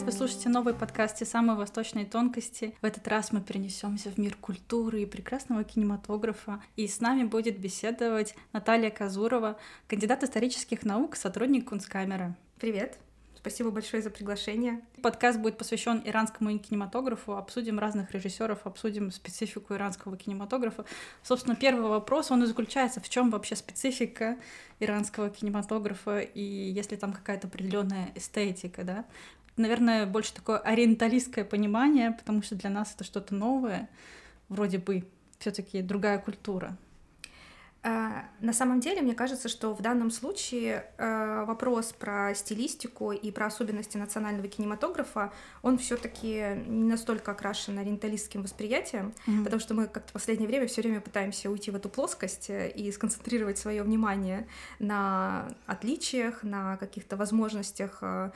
привет! Вы слушаете новый подкаст «Те самые восточные тонкости». В этот раз мы перенесемся в мир культуры и прекрасного кинематографа. И с нами будет беседовать Наталья Казурова, кандидат исторических наук, сотрудник Кунсткамеры. Привет! Спасибо большое за приглашение. Подкаст будет посвящен иранскому кинематографу. Обсудим разных режиссеров, обсудим специфику иранского кинематографа. Собственно, первый вопрос, он и заключается, в чем вообще специфика иранского кинематографа и есть ли там какая-то определенная эстетика, да? Наверное, больше такое ориенталистское понимание, потому что для нас это что-то новое, вроде бы все-таки другая культура. А, на самом деле, мне кажется, что в данном случае э, вопрос про стилистику и про особенности национального кинематографа, он все-таки не настолько окрашен ориенталистским восприятием, mm-hmm. потому что мы как-то в последнее время все время пытаемся уйти в эту плоскость э, и сконцентрировать свое внимание на отличиях, на каких-то возможностях э,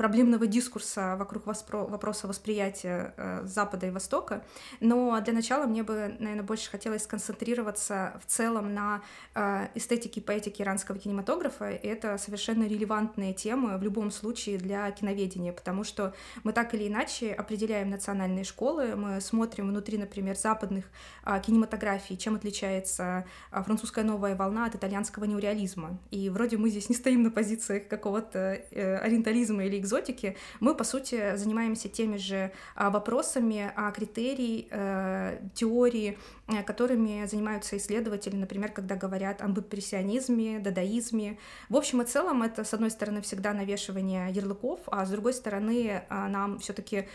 проблемного дискурса вокруг воспро- вопроса восприятия э, Запада и Востока. Но для начала мне бы, наверное, больше хотелось сконцентрироваться в целом на э, эстетике и поэтике иранского кинематографа. И это совершенно релевантные темы в любом случае для киноведения, потому что мы так или иначе определяем национальные школы, мы смотрим внутри, например, западных э, кинематографий, чем отличается э, французская новая волна от итальянского неореализма. И вроде мы здесь не стоим на позициях какого-то э, ориентализма или экзотики, мы, по сути, занимаемся теми же а, вопросами, а, критерий, э, теории, э, которыми занимаются исследователи, например, когда говорят об импрессионизме, дадаизме. В общем и целом, это, с одной стороны, всегда навешивание ярлыков, а с другой стороны, а, нам все таки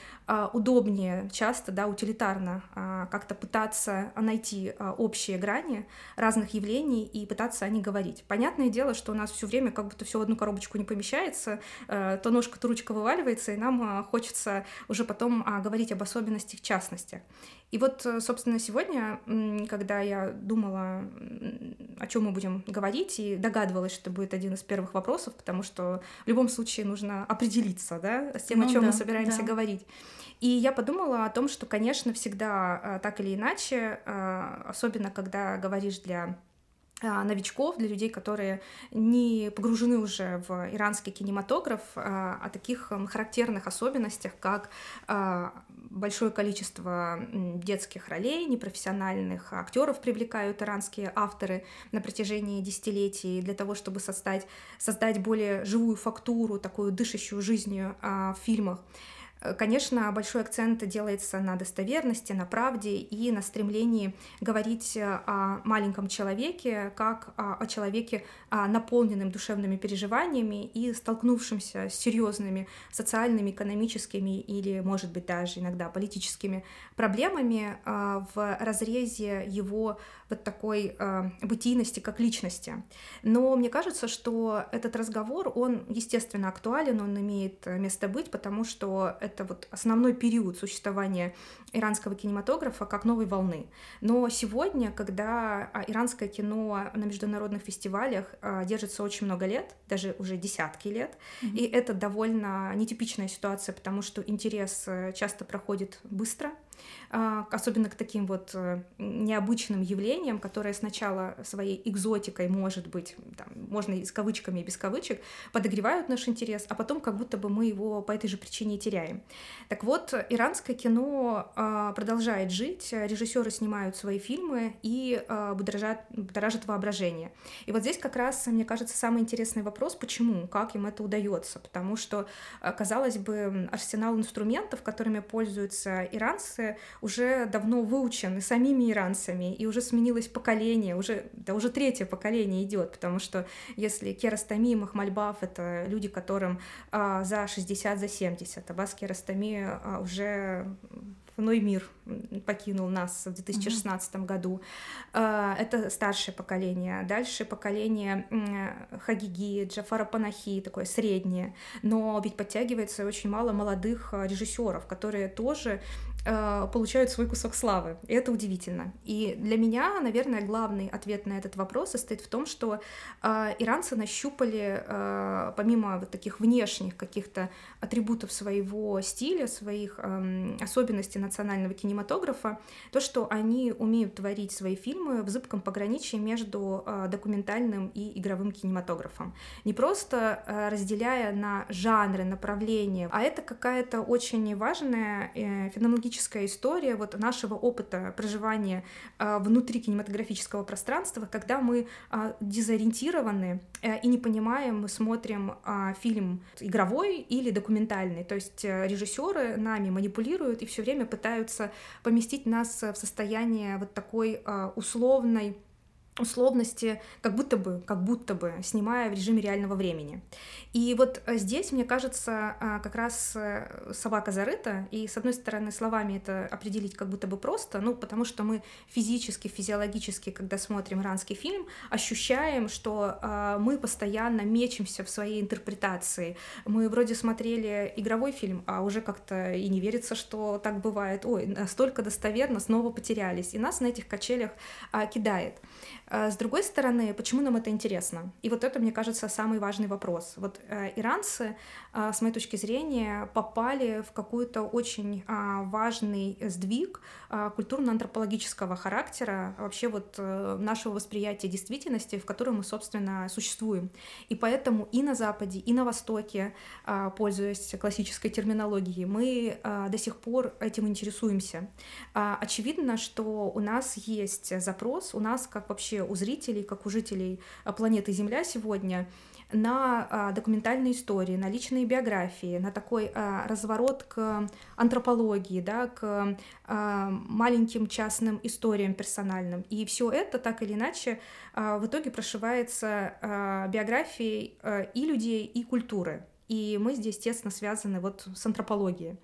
удобнее, часто, да, утилитарно как-то пытаться найти общие грани разных явлений и пытаться о них говорить. Понятное дело, что у нас все время как будто все в одну коробочку не помещается, э, то ручка вываливается, и нам а, хочется уже потом а, говорить об особенностях частности. И вот, э, собственно, сегодня, когда я думала, о чем мы будем говорить, и догадывалась, что будет один из первых вопросов, потому что в любом случае нужно определиться да, с тем, ну, о чем да, мы собираемся да. говорить. И я подумала о том, что, конечно, всегда а, так или иначе, особенно когда говоришь для новичков, для людей, которые не погружены уже в иранский кинематограф, а, о таких характерных особенностях, как а, большое количество детских ролей, непрофессиональных актеров привлекают иранские авторы на протяжении десятилетий для того, чтобы создать, создать более живую фактуру, такую дышащую жизнью в фильмах. Э, конечно, большой акцент делается на достоверности, на правде и на стремлении говорить э, о маленьком человеке как о человеке, а, наполненным душевными переживаниями и столкнувшимся с серьезными социальными, экономическими или, может быть, даже иногда политическими проблемами а, в разрезе его вот такой а, бытийности как личности. Но мне кажется, что этот разговор, он, естественно, актуален, он имеет место быть, потому что это вот основной период существования иранского кинематографа как новой волны. Но сегодня, когда а, иранское кино на международных фестивалях держится очень много лет, даже уже десятки лет, mm-hmm. и это довольно нетипичная ситуация, потому что интерес э, часто проходит быстро, а, особенно к таким вот э, необычным явлениям, которые сначала своей экзотикой, может быть, там, можно и с кавычками, и без кавычек, подогревают наш интерес, а потом как будто бы мы его по этой же причине теряем. Так вот, иранское кино а, продолжает жить, режиссеры снимают свои фильмы и а, будоражат, будоражат воображение. И вот здесь как раз, мне кажется, самый интересный вопрос, почему, как им это удается, потому что, казалось бы, арсенал инструментов, которыми пользуются иранцы, уже давно выучены самими иранцами, и уже сменилось поколение, уже, да уже третье поколение идет, потому что если Керастами и Махмальбаф — это люди, которым а, за 60, за 70, а Бас Керастами а, уже иной мир покинул нас в 2016 mm-hmm. году. А, это старшее поколение. Дальше поколение Хагиги, Джафара Панахи, такое среднее. Но ведь подтягивается очень мало молодых режиссеров, которые тоже получают свой кусок славы. И это удивительно. И для меня, наверное, главный ответ на этот вопрос состоит в том, что э, иранцы нащупали, э, помимо вот таких внешних каких-то атрибутов своего стиля, своих э, особенностей национального кинематографа, то, что они умеют творить свои фильмы в зыбком пограничии между э, документальным и игровым кинематографом. Не просто э, разделяя на жанры, направления, а это какая-то очень важная э, феноменологическая история вот нашего опыта проживания э, внутри кинематографического пространства, когда мы э, дезориентированы э, и не понимаем, мы смотрим э, фильм игровой или документальный, то есть э, режиссеры нами манипулируют и все время пытаются поместить нас в состояние вот такой э, условной условности, как будто бы, как будто бы, снимая в режиме реального времени. И вот э, здесь, мне кажется, э, как раз э, собака зарыта, и, с одной стороны, словами это определить как будто бы просто, ну, потому что мы физически, физиологически, когда смотрим иранский фильм, ощущаем, что мы постоянно мечемся в своей интерпретации. Мы вроде смотрели игровой фильм, а уже как-то и не верится, что так бывает. Ой, настолько достоверно, снова потерялись. И нас на этих качелях кидает. А с другой стороны, почему нам это интересно? И вот это, мне кажется, самый важный вопрос. Вот э, иранцы, э, с моей точки зрения, попали в какой-то очень э, важный сдвиг культурно-антропологического характера, вообще вот э, нашего восприятия действительности, в которой мы, собственно, существуем. И поэтому и на Западе, и на Востоке, пользуясь классической терминологией, мы до сих пор этим интересуемся. Очевидно, что у нас есть запрос, у нас как вообще вообще у зрителей, как у жителей а, планеты Земля сегодня, на а, документальные истории, на личные биографии, на такой а, разворот к антропологии, да, к а, маленьким частным историям персональным. И все это так или иначе в итоге прошивается биографией а, и людей, и культуры. И мы здесь тесно связаны вот с антропологией.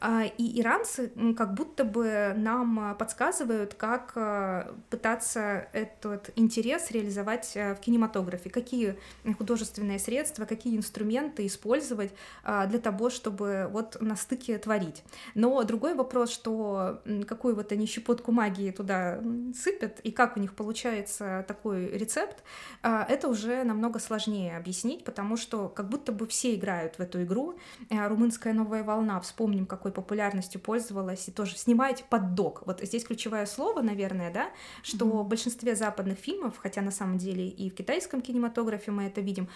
А, и иранцы как будто бы нам а, подсказывают, как а, пытаться этот интерес реализовать в кинематографе, какие художественные средства, какие инструменты использовать для того, чтобы вот на стыке творить. Но другой вопрос, что какую вот они щепотку магии туда сыпят, и как у них получается такой рецепт, это уже намного сложнее объяснить, потому что как будто бы все играют в эту игру. Румынская новая волна, вспомним, какой такой популярностью пользовалась, и тоже снимаете под док. Вот здесь ключевое слово, наверное, да, что mm-hmm. в большинстве западных фильмов, хотя на самом деле и в китайском кинематографе мы это видим,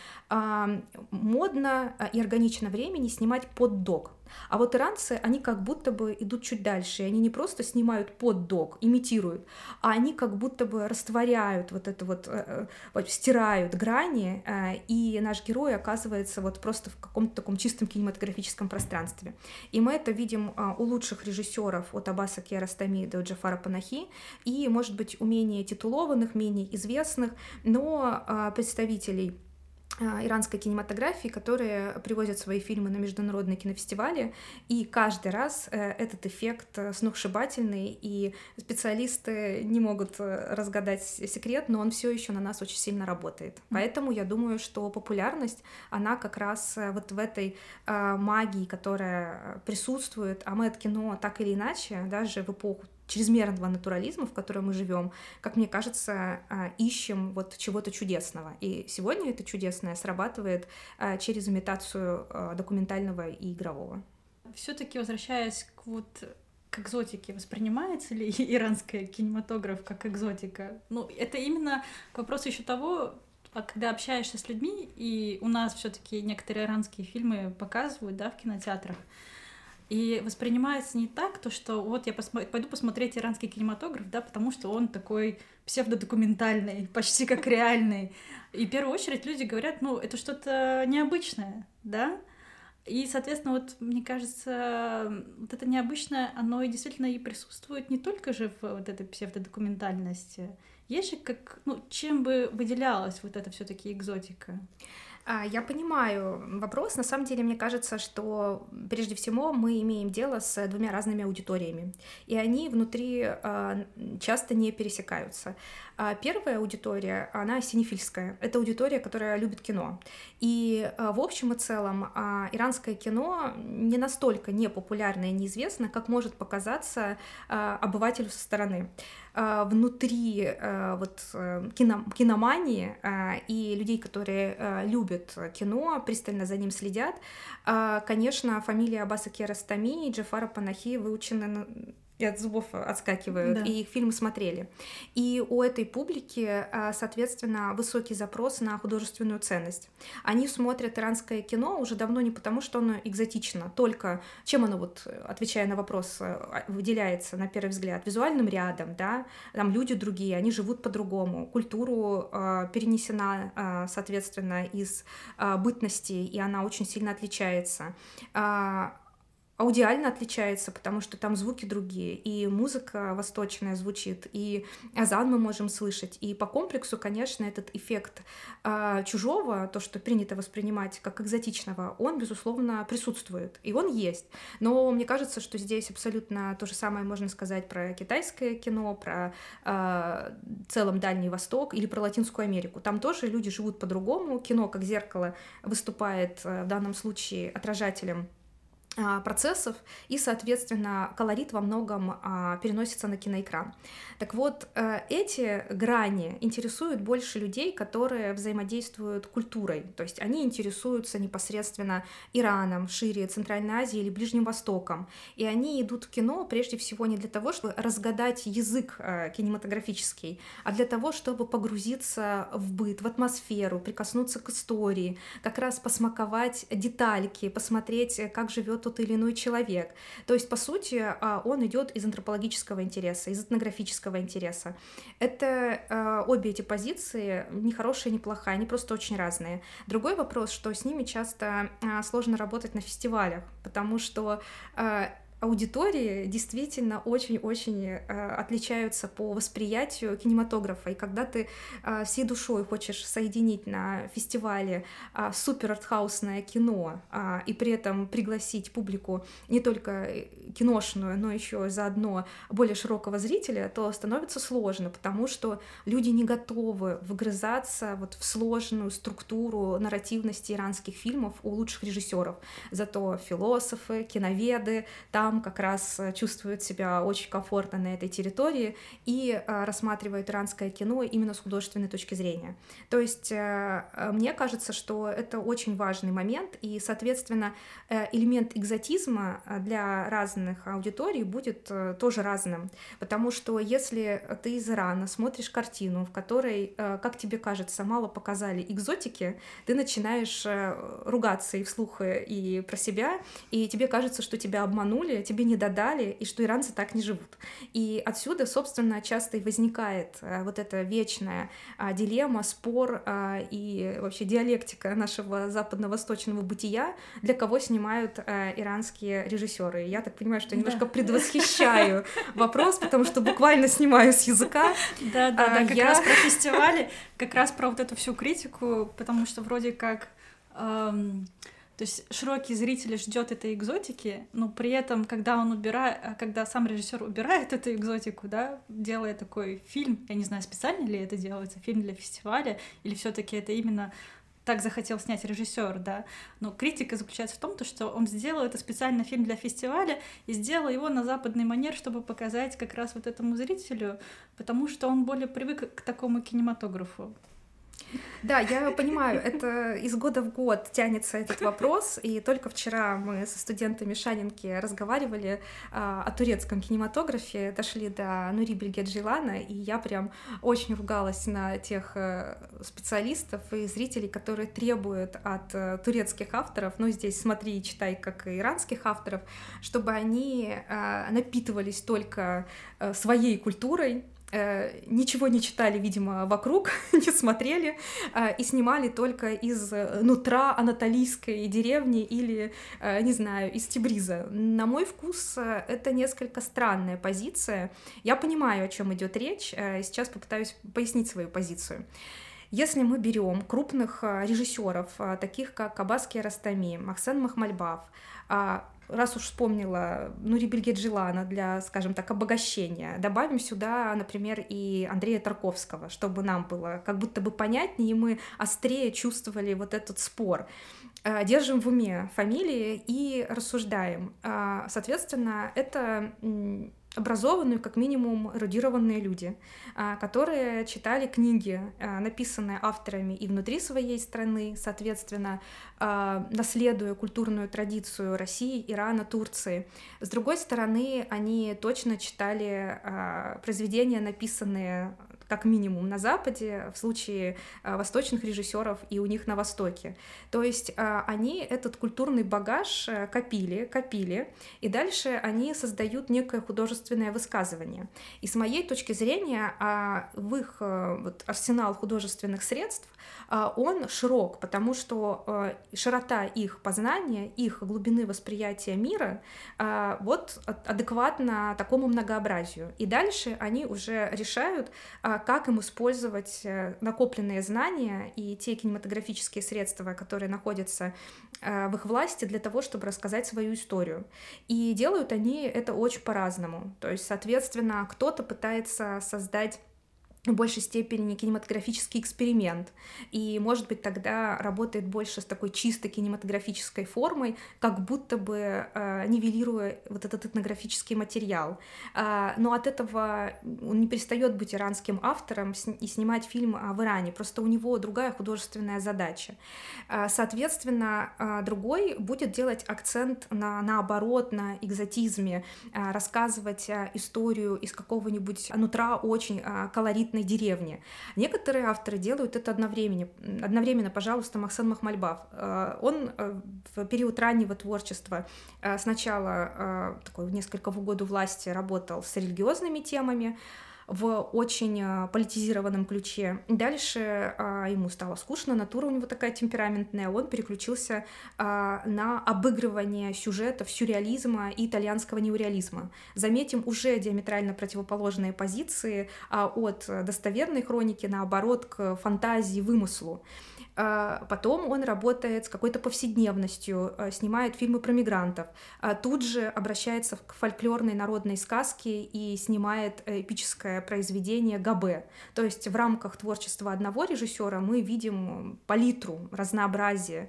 модно и органично времени снимать под док. А вот иранцы, они как будто бы идут чуть дальше, и они не просто снимают под дог, имитируют, а они как будто бы растворяют вот это вот, э, вот стирают грани, э, и наш герой оказывается вот просто в каком-то таком чистом кинематографическом пространстве. И мы это видим э, у лучших режиссеров от Аббаса Киаростами до Джафара Панахи, и, может быть, у менее титулованных, менее известных, но представителей иранской кинематографии, которые привозят свои фильмы на международные кинофестивали, и каждый раз э, этот эффект э, сногсшибательный, и специалисты не могут э, разгадать секрет, но он все еще на нас очень сильно работает. Поэтому я думаю, что популярность, она как раз вот в этой магии, которая присутствует, а мы от кино так или иначе, даже в эпоху чрезмерного натурализма, в котором мы живем, как мне кажется, а, ищем вот чего-то чудесного. И сегодня это чудесное срабатывает а, через имитацию а, документального и игрового. Все-таки возвращаясь к вот к экзотике, воспринимается ли иранский кинематограф как экзотика? Ну, это именно к вопросу еще того, когда общаешься с людьми, и у нас все-таки некоторые иранские фильмы показывают, да, в кинотеатрах, и воспринимается не так, то что вот я посмо... пойду посмотреть иранский кинематограф, да, потому что он такой псевдодокументальный, почти как реальный. И в первую очередь люди говорят, ну, это что-то необычное, да, и, соответственно, вот мне кажется, вот это необычное, оно и действительно и присутствует не только же в вот этой псевдодокументальности. Есть же как, ну, чем бы выделялась вот эта все таки экзотика? А, я понимаю вопрос. На самом деле, мне кажется, что прежде всего мы имеем дело с двумя разными аудиториями, и они внутри а, часто не пересекаются. А первая аудитория, она синефильская. Это аудитория, которая любит кино. И в общем и целом иранское кино не настолько непопулярно и неизвестно, как может показаться обывателю со стороны. Внутри вот э, кино, киномании и людей, которые любят кино, пристально за ним следят, конечно, фамилия Аббаса Керастами и Джафара Панахи выучены и от зубов отскакивают, да. и их фильмы смотрели. И у этой публики, а, соответственно, высокий запрос на художественную ценность. Они смотрят иранское кино уже давно не потому, что оно экзотично, только чем оно, вот, отвечая на вопрос, а, выделяется на первый взгляд, визуальным рядом, да, там люди другие, они живут по-другому, культуру э, перенесена, э, соответственно, из э, бытности, и она очень сильно отличается аудиально отличается, потому что там звуки другие, и музыка восточная звучит, и азан мы можем слышать, и по комплексу, конечно, этот эффект э, чужого, то, что принято воспринимать как экзотичного, он, безусловно, присутствует, и он есть. Но мне кажется, что здесь абсолютно то же самое можно сказать про китайское кино, про э, целом Дальний Восток или про Латинскую Америку. Там тоже люди живут по-другому, кино как зеркало выступает э, в данном случае отражателем а, процессов, и, соответственно, колорит во многом а, переносится на киноэкран. Так вот, э, эти грани интересуют больше людей, которые взаимодействуют культурой, то есть они интересуются непосредственно Ираном, шире Центральной Азией или Ближним Востоком, и они идут в кино прежде всего не для того, чтобы разгадать язык э, кинематографический, а для того, чтобы погрузиться в быт, в атмосферу, прикоснуться к истории, как раз посмаковать детальки, посмотреть, как живет тот или иной человек. То есть, по сути, а, он идет из антропологического интереса, из этнографического интереса. Это а, обе эти позиции не хорошая, не плохая, они просто очень разные. Другой вопрос, что с ними часто а, сложно работать на фестивалях, потому что аудитории действительно очень-очень э, отличаются по восприятию кинематографа. И когда ты э, всей душой хочешь соединить на фестивале э, супер артхаусное кино э, и при этом пригласить публику не только киношную, но еще заодно более широкого зрителя, то становится сложно, потому что люди не готовы вгрызаться вот в сложную структуру нарративности иранских фильмов у лучших режиссеров. Зато философы, киноведы там как раз э, чувствуют себя очень комфортно на этой территории и э, рассматривают иранское кино именно с художественной точки зрения. То есть э, мне кажется, что это очень важный момент, и, соответственно, элемент экзотизма для разных аудиторий будет тоже разным, потому что если ты из Ирана смотришь картину, в которой, как тебе кажется, мало показали экзотики, ты начинаешь ругаться и вслух, и про себя, и тебе кажется, что тебя обманули, тебе не додали, и что иранцы так не живут. И отсюда, собственно, часто и возникает э, вот эта вечная а, дилемма, спор а, и вообще диалектика нашего западно-восточного бытия, для кого снимают иранские режиссеры. Я так понимаю, что я немножко да. предвосхищаю вопрос, потому что буквально снимаю с языка. Да, да, да, как раз про фестивали, как раз про вот эту всю критику, потому что вроде как то есть широкий зритель ждет этой экзотики, но при этом, когда он убирает, а когда сам режиссер убирает эту экзотику, да, делая такой фильм, я не знаю, специально ли это делается, фильм для фестиваля, или все-таки это именно так захотел снять режиссер, да. Но критика заключается в том, то, что он сделал это специально фильм для фестиваля и сделал его на западный манер, чтобы показать как раз вот этому зрителю, потому что он более привык к такому кинематографу. Да, я понимаю, это из года в год тянется этот вопрос, и только вчера мы со студентами Шанинки разговаривали а, о турецком кинематографе, дошли до Нури Бельгеджилана, и я прям очень ругалась на тех э, специалистов и зрителей, которые требуют от э, турецких авторов, ну здесь смотри и читай, как и иранских авторов, чтобы они а, напитывались только э, своей культурой, ничего не читали, видимо, вокруг, не смотрели, э, и снимали только из э, нутра анатолийской деревни или, не знаю, из Тибриза. На мой вкус, это несколько странная позиция. Я понимаю, о чем идет речь, сейчас попытаюсь пояснить свою позицию. Если мы берем крупных режиссеров, таких как Абаски Растами, Максен Махмальбав, раз уж вспомнила Нури Бельгеджилана для, скажем так, обогащения, добавим сюда, например, и Андрея Тарковского, чтобы нам было как будто бы понятнее, и мы острее чувствовали вот этот спор. Э, держим в уме фамилии и рассуждаем. А, соответственно, это образованные, как минимум, эрудированные люди, а, которые читали книги, а, написанные авторами и внутри своей страны, соответственно, наследуя культурную традицию России, Ирана, Турции. С другой стороны, они точно читали произведения, написанные как минимум на Западе, в случае э, восточных режиссеров и у них на Востоке. То есть э, они этот культурный багаж э, копили, копили, и дальше они создают некое художественное высказывание. И с моей точки зрения, а, в их вот, арсенал художественных средств, он широк, потому что широта их познания, их глубины восприятия мира вот адекватна такому многообразию. И дальше они уже решают, как им использовать э, накопленные знания и те кинематографические средства, которые находятся э, в их власти для того, чтобы рассказать свою историю. И делают они это очень по-разному. То есть, соответственно, кто-то пытается создать в большей степени кинематографический эксперимент. И, может быть, тогда работает больше с такой чисто кинематографической формой, как будто бы э, нивелируя вот этот этнографический материал. Э, но от этого он не перестает быть иранским автором и снимать фильм в Иране. Просто у него другая художественная задача. Э, соответственно, э, другой будет делать акцент на наоборот, на экзотизме, э, рассказывать э, историю из какого-нибудь нутра очень э, колоритного колоритной деревне. Некоторые авторы делают это одновременно. Одновременно, пожалуйста, Максан Махмальбав. Э, он э, в период раннего творчества э, сначала такой несколько в году власти работал с религиозными темами, в очень а, политизированном ключе. Дальше а, ему стало скучно, натура у него такая темпераментная, он переключился а, на обыгрывание сюжетов сюрреализма и итальянского неореализма. Заметим, уже диаметрально противоположные позиции от достоверной хроники, наоборот, к фантазии, вымыслу. А, потом он работает с какой-то повседневностью, а, снимает фильмы про мигрантов, а тут же обращается к фольклорной народной сказке и снимает эпическое произведение Габе. То есть в рамках творчества одного режиссера мы видим палитру, разнообразие.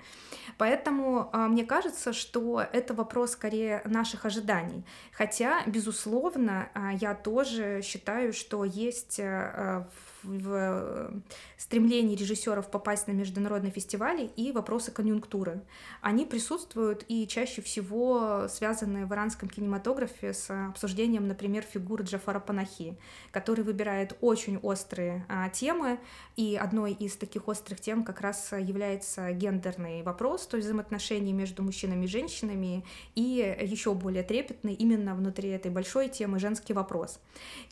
Поэтому мне кажется, что это вопрос скорее наших ожиданий. Хотя, безусловно, я тоже считаю, что есть в в э, стремлении режиссеров попасть на международные фестивали и вопросы конъюнктуры. Они присутствуют и чаще всего связаны в иранском кинематографе с обсуждением, например, фигуры Джафара Панахи, который выбирает очень острые а, темы, и одной из таких острых тем как раз является гендерный вопрос, то есть взаимоотношения между мужчинами и женщинами, и еще более трепетный именно внутри этой большой темы женский вопрос.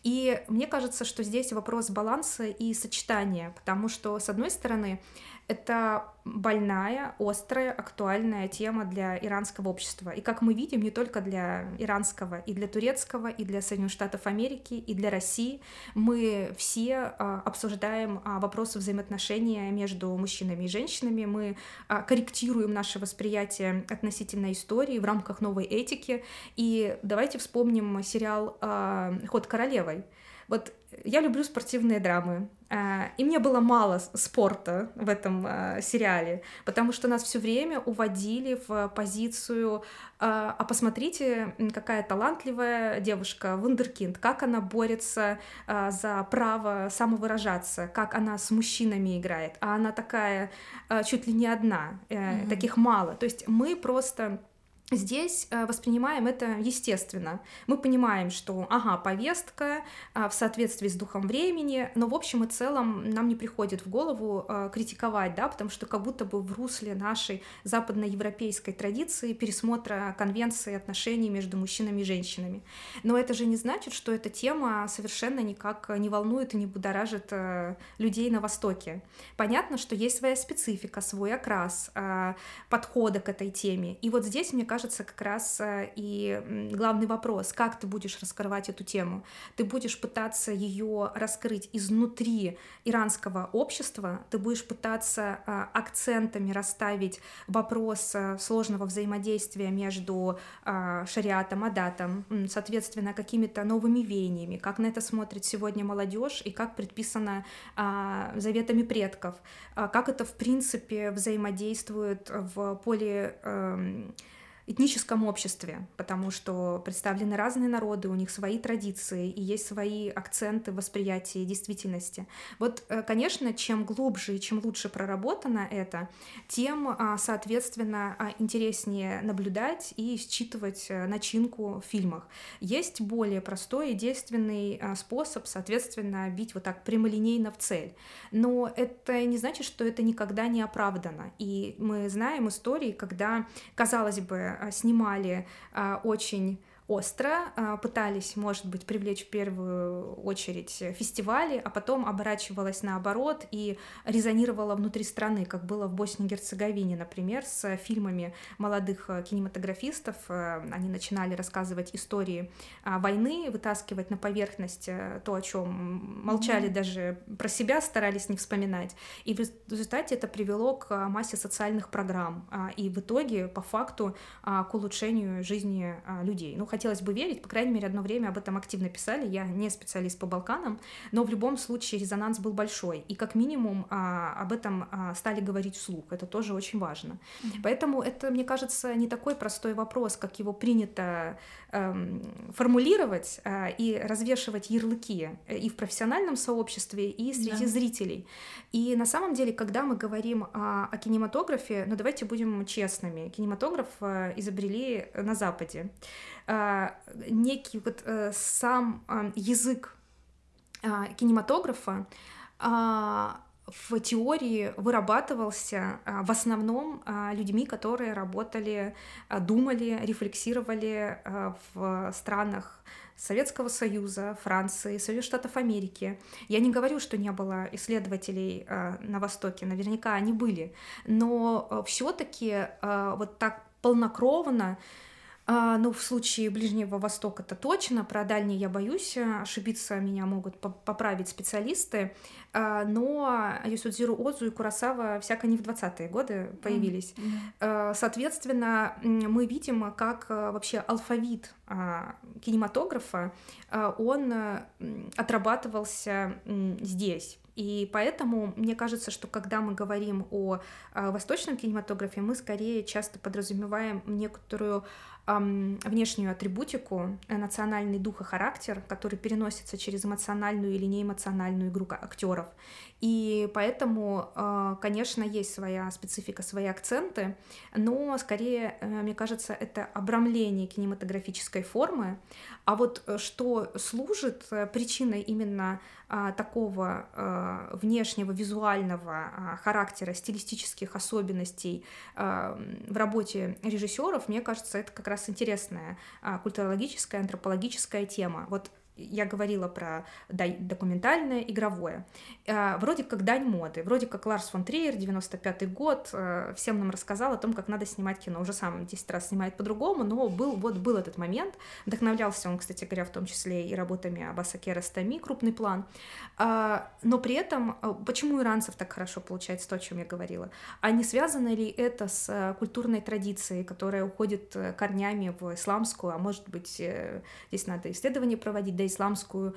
И мне кажется, что здесь вопрос баланса баланса и сочетания, потому что, с одной стороны, это больная, острая, актуальная тема для иранского общества. И как мы видим, не только для иранского, и для турецкого, и для Соединенных Штатов Америки, и для России, мы все а, обсуждаем а, вопросы взаимоотношения между мужчинами и женщинами, мы а, корректируем наше восприятие относительно истории в рамках новой этики. И давайте вспомним сериал «Ход королевой». Вот я люблю спортивные драмы, а, и мне было мало спорта в этом а, сериале, потому что нас все время уводили в позицию, а, а посмотрите, какая талантливая девушка, вундеркинд, как она борется за право самовыражаться, как она с мужчинами играет, а она такая чуть ли не одна, mm-hmm. таких мало. То есть мы просто Здесь э, воспринимаем это естественно. Мы понимаем, что, ага, повестка э, в соответствии с духом времени, но в общем и целом нам не приходит в голову э, критиковать, да, потому что как будто бы в русле нашей западноевропейской традиции пересмотра конвенции отношений между мужчинами и женщинами. Но это же не значит, что эта тема совершенно никак не волнует и не будоражит людей на Востоке. Понятно, что есть своя специфика, свой окрас подхода к этой теме. И вот здесь, мне кажется, кажется, как раз э, и главный вопрос, как ты будешь раскрывать эту тему. Ты будешь пытаться ее раскрыть изнутри иранского общества, ты будешь пытаться э, акцентами расставить вопрос э, сложного взаимодействия между шариатом, адатом, соответственно, какими-то новыми веяниями, как на это смотрит сегодня молодежь и как предписано заветами предков, как это в принципе взаимодействует в поле эм, этническом обществе, потому что представлены разные народы, у них свои традиции и есть свои акценты восприятия действительности. Вот, э, конечно, чем глубже и чем лучше проработано это, тем, а, соответственно, а, интереснее наблюдать и считывать э, начинку в фильмах. Есть более простой и действенный а, способ, соответственно, бить вот так прямолинейно в цель. Но это не значит, что это никогда не оправдано. И мы знаем истории, когда, казалось бы, снимали а, очень остро, а, пытались, может быть, привлечь в первую очередь фестивали, а потом оборачивалась наоборот и резонировала внутри страны, как было в Боснии и Герцеговине, например, с фильмами молодых э, кинематографистов. Э, они начинали рассказывать истории а, войны, вытаскивать на поверхность э, то, о чем молчали mm-hmm. даже про себя, старались не вспоминать. И в результате это привело к массе социальных программ а, и в итоге, по факту, к улучшению жизни людей. Ну, хотя хотелось бы верить, по крайней мере, одно время об этом активно писали, я не специалист по Балканам, но в любом случае резонанс был большой, и как минимум а, об этом а, стали говорить вслух, это тоже очень важно. Mm-hmm. Поэтому это, мне кажется, не такой простой вопрос, как его принято эм, формулировать а, и развешивать ярлыки э, и в профессиональном сообществе, и среди да. зрителей. И на самом деле, когда мы говорим о, о кинематографе, ну давайте будем честными, кинематограф э, изобрели на Западе. А, некий вот э, сам а, язык а, кинематографа в теории вырабатывался в основном людьми, которые работали, думали, рефлексировали в странах Советского Союза, Франции, Союз Штатов Америки. Я не говорю, что не было исследователей на Востоке, наверняка они были, но все-таки вот так полнокровно а, ну, в случае Ближнего Востока это точно, про дальний я боюсь, ошибиться меня могут поправить специалисты, но Юсудзиру Озу и Курасава всяко не в 20-е годы появились. Mm-hmm. Соответственно, мы видим, как э, вообще алфавит а, кинематографа, он э, отрабатывался здесь. И поэтому мне кажется, что когда мы говорим о, о восточном кинематографе, мы скорее часто подразумеваем некоторую внешнюю атрибутику, э, национальный дух и характер, который переносится через эмоциональную или неэмоциональную игру актеров. И поэтому, э, конечно, есть своя специфика, свои акценты, но скорее, э, мне кажется, это обрамление кинематографической формы. А вот что служит причиной именно такого внешнего визуального характера, стилистических особенностей в работе режиссеров, мне кажется, это как раз интересная культурологическая, антропологическая тема. Вот я говорила про документальное, игровое. А, вроде как дань моды, вроде как Ларс фон Триер, 95-й год, э, всем нам рассказал о том, как надо снимать кино. Уже сам 10 раз снимает по-другому, но был, вот был этот момент. Вдохновлялся он, кстати говоря, в том числе и работами Аббаса Керастами, крупный план. А, но при этом, э, почему иранцев так хорошо получается то, о чем я говорила? А не связано ли это с э, культурной традицией, которая уходит корнями в исламскую, а может быть, здесь надо исследования проводить, да исламскую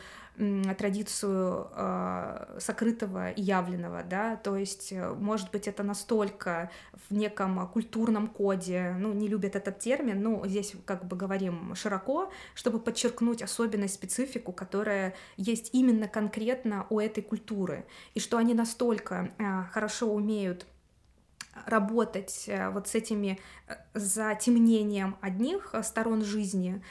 традицию э, сокрытого и явленного, да, то есть, э, может быть, это настолько в неком культурном коде, ну, не любят этот термин, ну, здесь как бы говорим широко, чтобы подчеркнуть особенность, специфику, которая есть именно конкретно у этой культуры, и что они настолько э, хорошо умеют работать э, вот с этими э, затемнением одних э, сторон жизни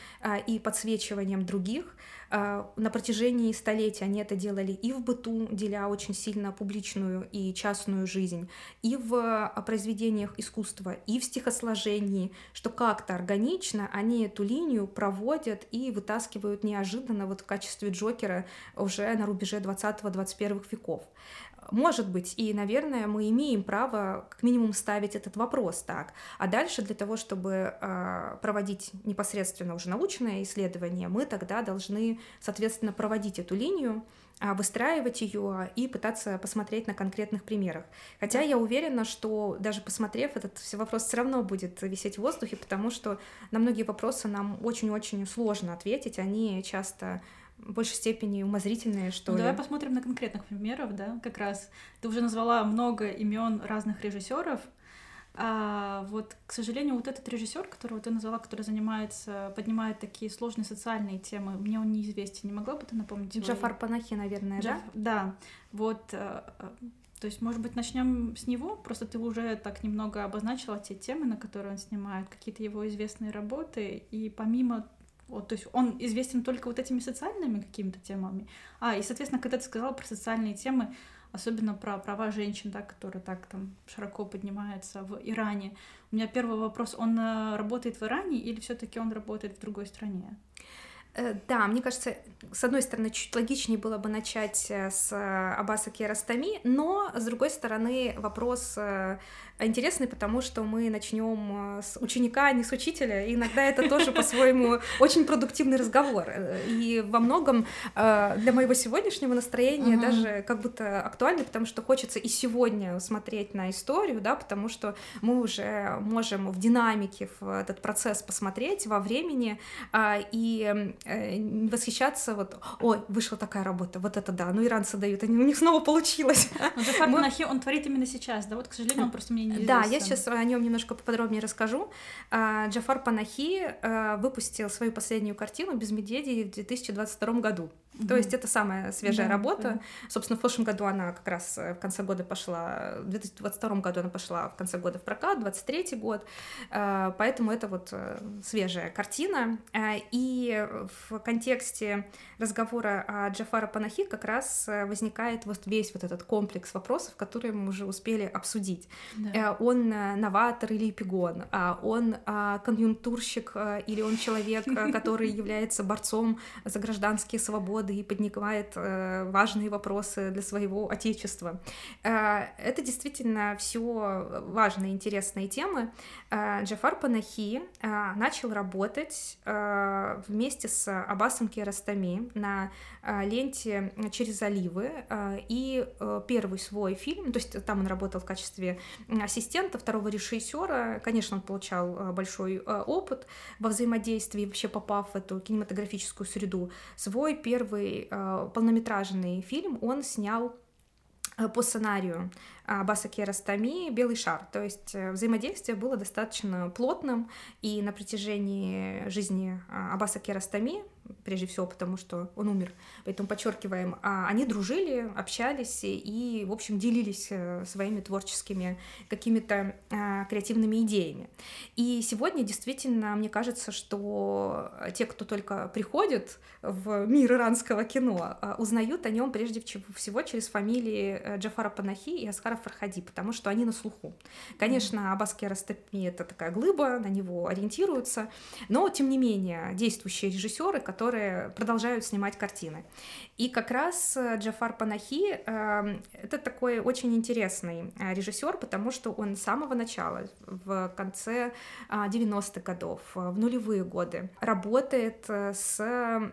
и подсвечиванием других. На протяжении столетий они это делали и в быту, деля очень сильно публичную и частную жизнь, и в произведениях искусства, и в стихосложении, что как-то органично они эту линию проводят и вытаскивают неожиданно вот в качестве Джокера уже на рубеже 20-21 веков. Может быть, и, наверное, мы имеем право как минимум ставить этот вопрос так. А дальше для того, чтобы э, проводить непосредственно уже научное исследование, мы тогда должны, соответственно, проводить эту линию, а, выстраивать ее и пытаться посмотреть на конкретных примерах. Хотя я уверена, что даже посмотрев этот вопрос все равно будет висеть в воздухе, потому что на многие вопросы нам очень-очень сложно ответить, они часто в большей степени умозрительные, что ну, ли. Давай посмотрим на конкретных примеров, да, как раз. Ты уже назвала много имен разных режиссеров, а вот, к сожалению, вот этот режиссер, которого ты назвала, который занимается, поднимает такие сложные социальные темы, мне он неизвестен. Не могла бы ты напомнить? Джафар Панахи, наверное, Джаф... да? Да. Вот, э, э, то есть, может быть, начнем с него? Просто ты уже так немного обозначила те темы, на которые он снимает, какие-то его известные работы, и помимо вот, то есть он известен только вот этими социальными какими-то темами. А, и, соответственно, когда ты сказала про социальные темы, особенно про права женщин, да, которые так там широко поднимаются в Иране. У меня первый вопрос, он э, работает в Иране или все таки он работает в другой стране? Э, да, мне кажется, с одной стороны, чуть логичнее было бы начать э, с Аббаса Киаростами, но, с другой стороны, вопрос интересный, потому что мы начнем с ученика, а не с учителя, и иногда это тоже по-своему очень продуктивный разговор. И во многом для моего сегодняшнего настроения даже как будто актуально, потому что хочется и сегодня смотреть на историю, да, потому что мы уже можем в динамике в этот процесс посмотреть во времени и Э, не восхищаться вот, ой, вышла такая работа, вот это да, ну иранцы дают, они, у них снова получилось. Но Джафар Мы... Панахи, он творит именно сейчас, да, вот, к сожалению, он просто мне не Да, я сейчас о нем немножко поподробнее расскажу. А, Джафар Панахи э, выпустил свою последнюю картину «Без медведей» в 2022 году. Mm-hmm. То есть это самая свежая да, работа. Да. Собственно, в прошлом году она как раз э, в конце года пошла, в 2022 году она пошла в конце года в прокат, 23 год. Э, поэтому это вот э, свежая картина. И в контексте разговора о Джафара Панахи как раз возникает вот весь вот этот комплекс вопросов, которые мы уже успели обсудить. Да. Он новатор или эпигон, а он конъюнктурщик или он человек, который является борцом за гражданские свободы, и поднимает э, важные вопросы для своего отечества. Э, это действительно все важные, интересные темы. Э, Джафар Панахи э, начал работать э, вместе с Аббасом Керастами на э, ленте «Через заливы», э, и э, первый свой фильм, то есть там он работал в качестве ассистента второго режиссера, конечно, он получал э, большой э, опыт во взаимодействии, вообще попав в эту кинематографическую среду. Свой первый э, полнометражный фильм он снял э, по сценарию Аббаса Киаростами «Белый шар». То есть э, взаимодействие было достаточно плотным, и на протяжении жизни Аббаса Киаростами прежде всего потому, что он умер, поэтому подчеркиваем, а они дружили, общались и, в общем, делились э, своими творческими какими-то а, креативными идеями. И сегодня действительно, мне кажется, что те, кто только приходит в мир иранского кино, а, узнают о нем прежде всего через фамилии э, Джафара Панахи и Асхара Фархади, потому что они на слуху. Конечно, Аббас Киаростепми — это такая глыба, на него ориентируются, но, тем не менее, действующие режиссеры, которые продолжают снимать картины. И как раз э, Джафар Панахи э, это такой очень интересный э, режиссер, потому что он с самого начала, в конце 90-х годов, в нулевые годы, работает с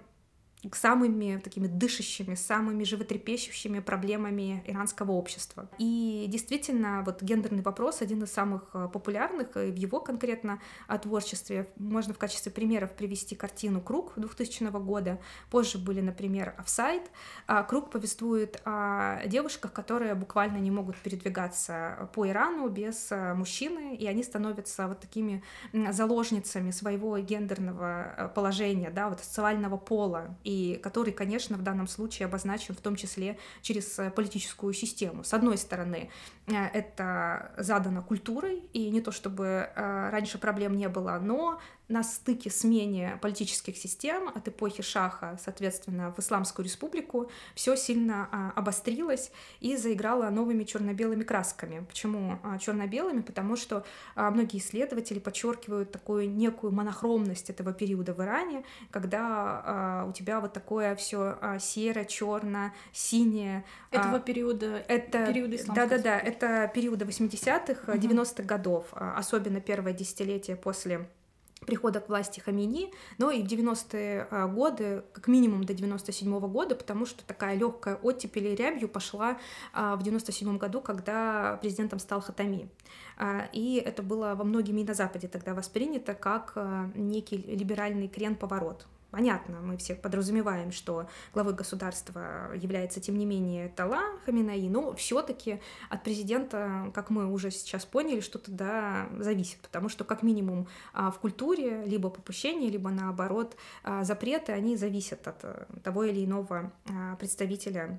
самыми такими дышащими, самыми животрепещущими проблемами иранского общества. И действительно, вот гендерный вопрос один из самых э, популярных, и в его конкретно творчестве можно в качестве примеров привести картину «Круг» 2000 года. Позже были, например, «Офсайд». А «Круг» повествует о девушках, которые буквально не могут передвигаться по Ирану без э, мужчины, и они становятся вот такими заложницами своего гендерного э, положения, да, вот социального пола и который, конечно, в данном случае обозначен в том числе через э, политическую систему. С одной стороны, э, это задано культурой, и не то чтобы э, раньше проблем не было, но на стыке смене политических систем от эпохи Шаха, соответственно, в Исламскую республику, все сильно а, обострилось и заиграло новыми черно-белыми красками. Почему а, черно-белыми? Потому что а, многие исследователи подчеркивают такую некую монохромность этого периода в Иране, когда а, у тебя вот такое все а, серо, черно, синее. Этого а, периода. Это периода Да-да-да, это периода 80-х, 90-х годов, а, особенно первое десятилетие после прихода к власти Хамини, но и в 90-е а, годы, как минимум до 97 -го года, потому что такая легкая оттепель и рябью пошла а, в 97 году, когда президентом стал Хатами. А, и это было во многими и на Западе тогда воспринято как некий либеральный крен-поворот Понятно, мы все подразумеваем, что главой государства является, тем не менее, Тала Хаминаи, но все-таки от президента, как мы уже сейчас поняли, что-то да, зависит, потому что как минимум а, в культуре либо попущение, либо наоборот а, запреты, они зависят от э, того или иного а, представителя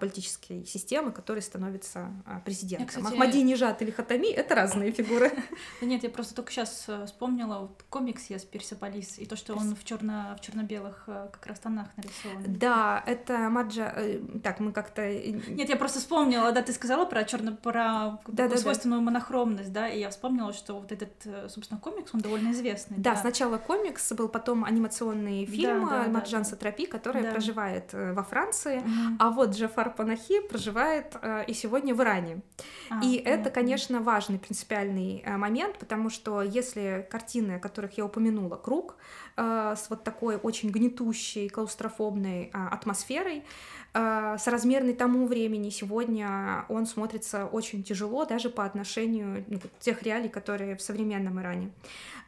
политической системы, который становится а, президентом. Я, кстати... Ахмадинежад или Хатами — это разные фигуры. Нет, я просто только сейчас э, вспомнила комикс «Yes, Персиполис» и то, что он в черно в черно-белых э, как раз тонах нарисован. Да, это Маджа... Э, так, мы как-то... Нет, я просто вспомнила, да, ты сказала про черно про да, да, свойственную да. монохромность, да, и я вспомнила, что вот этот, собственно, комикс, он довольно известный. Да, да. сначала комикс, был потом анимационный фильм да, да, Маджан да, Сатрапи, который да. проживает во Франции, угу. а вот же Джафар Панахи проживает э, и сегодня в Иране. А, и понятно. это, конечно, важный принципиальный э, момент, потому что если картины, о которых я упомянула, круг э, с вот такой очень гнетущей, клаустрофобной э, атмосферой, э, соразмерный тому времени, сегодня он смотрится очень тяжело даже по отношению ну, тех реалий, которые в современном Иране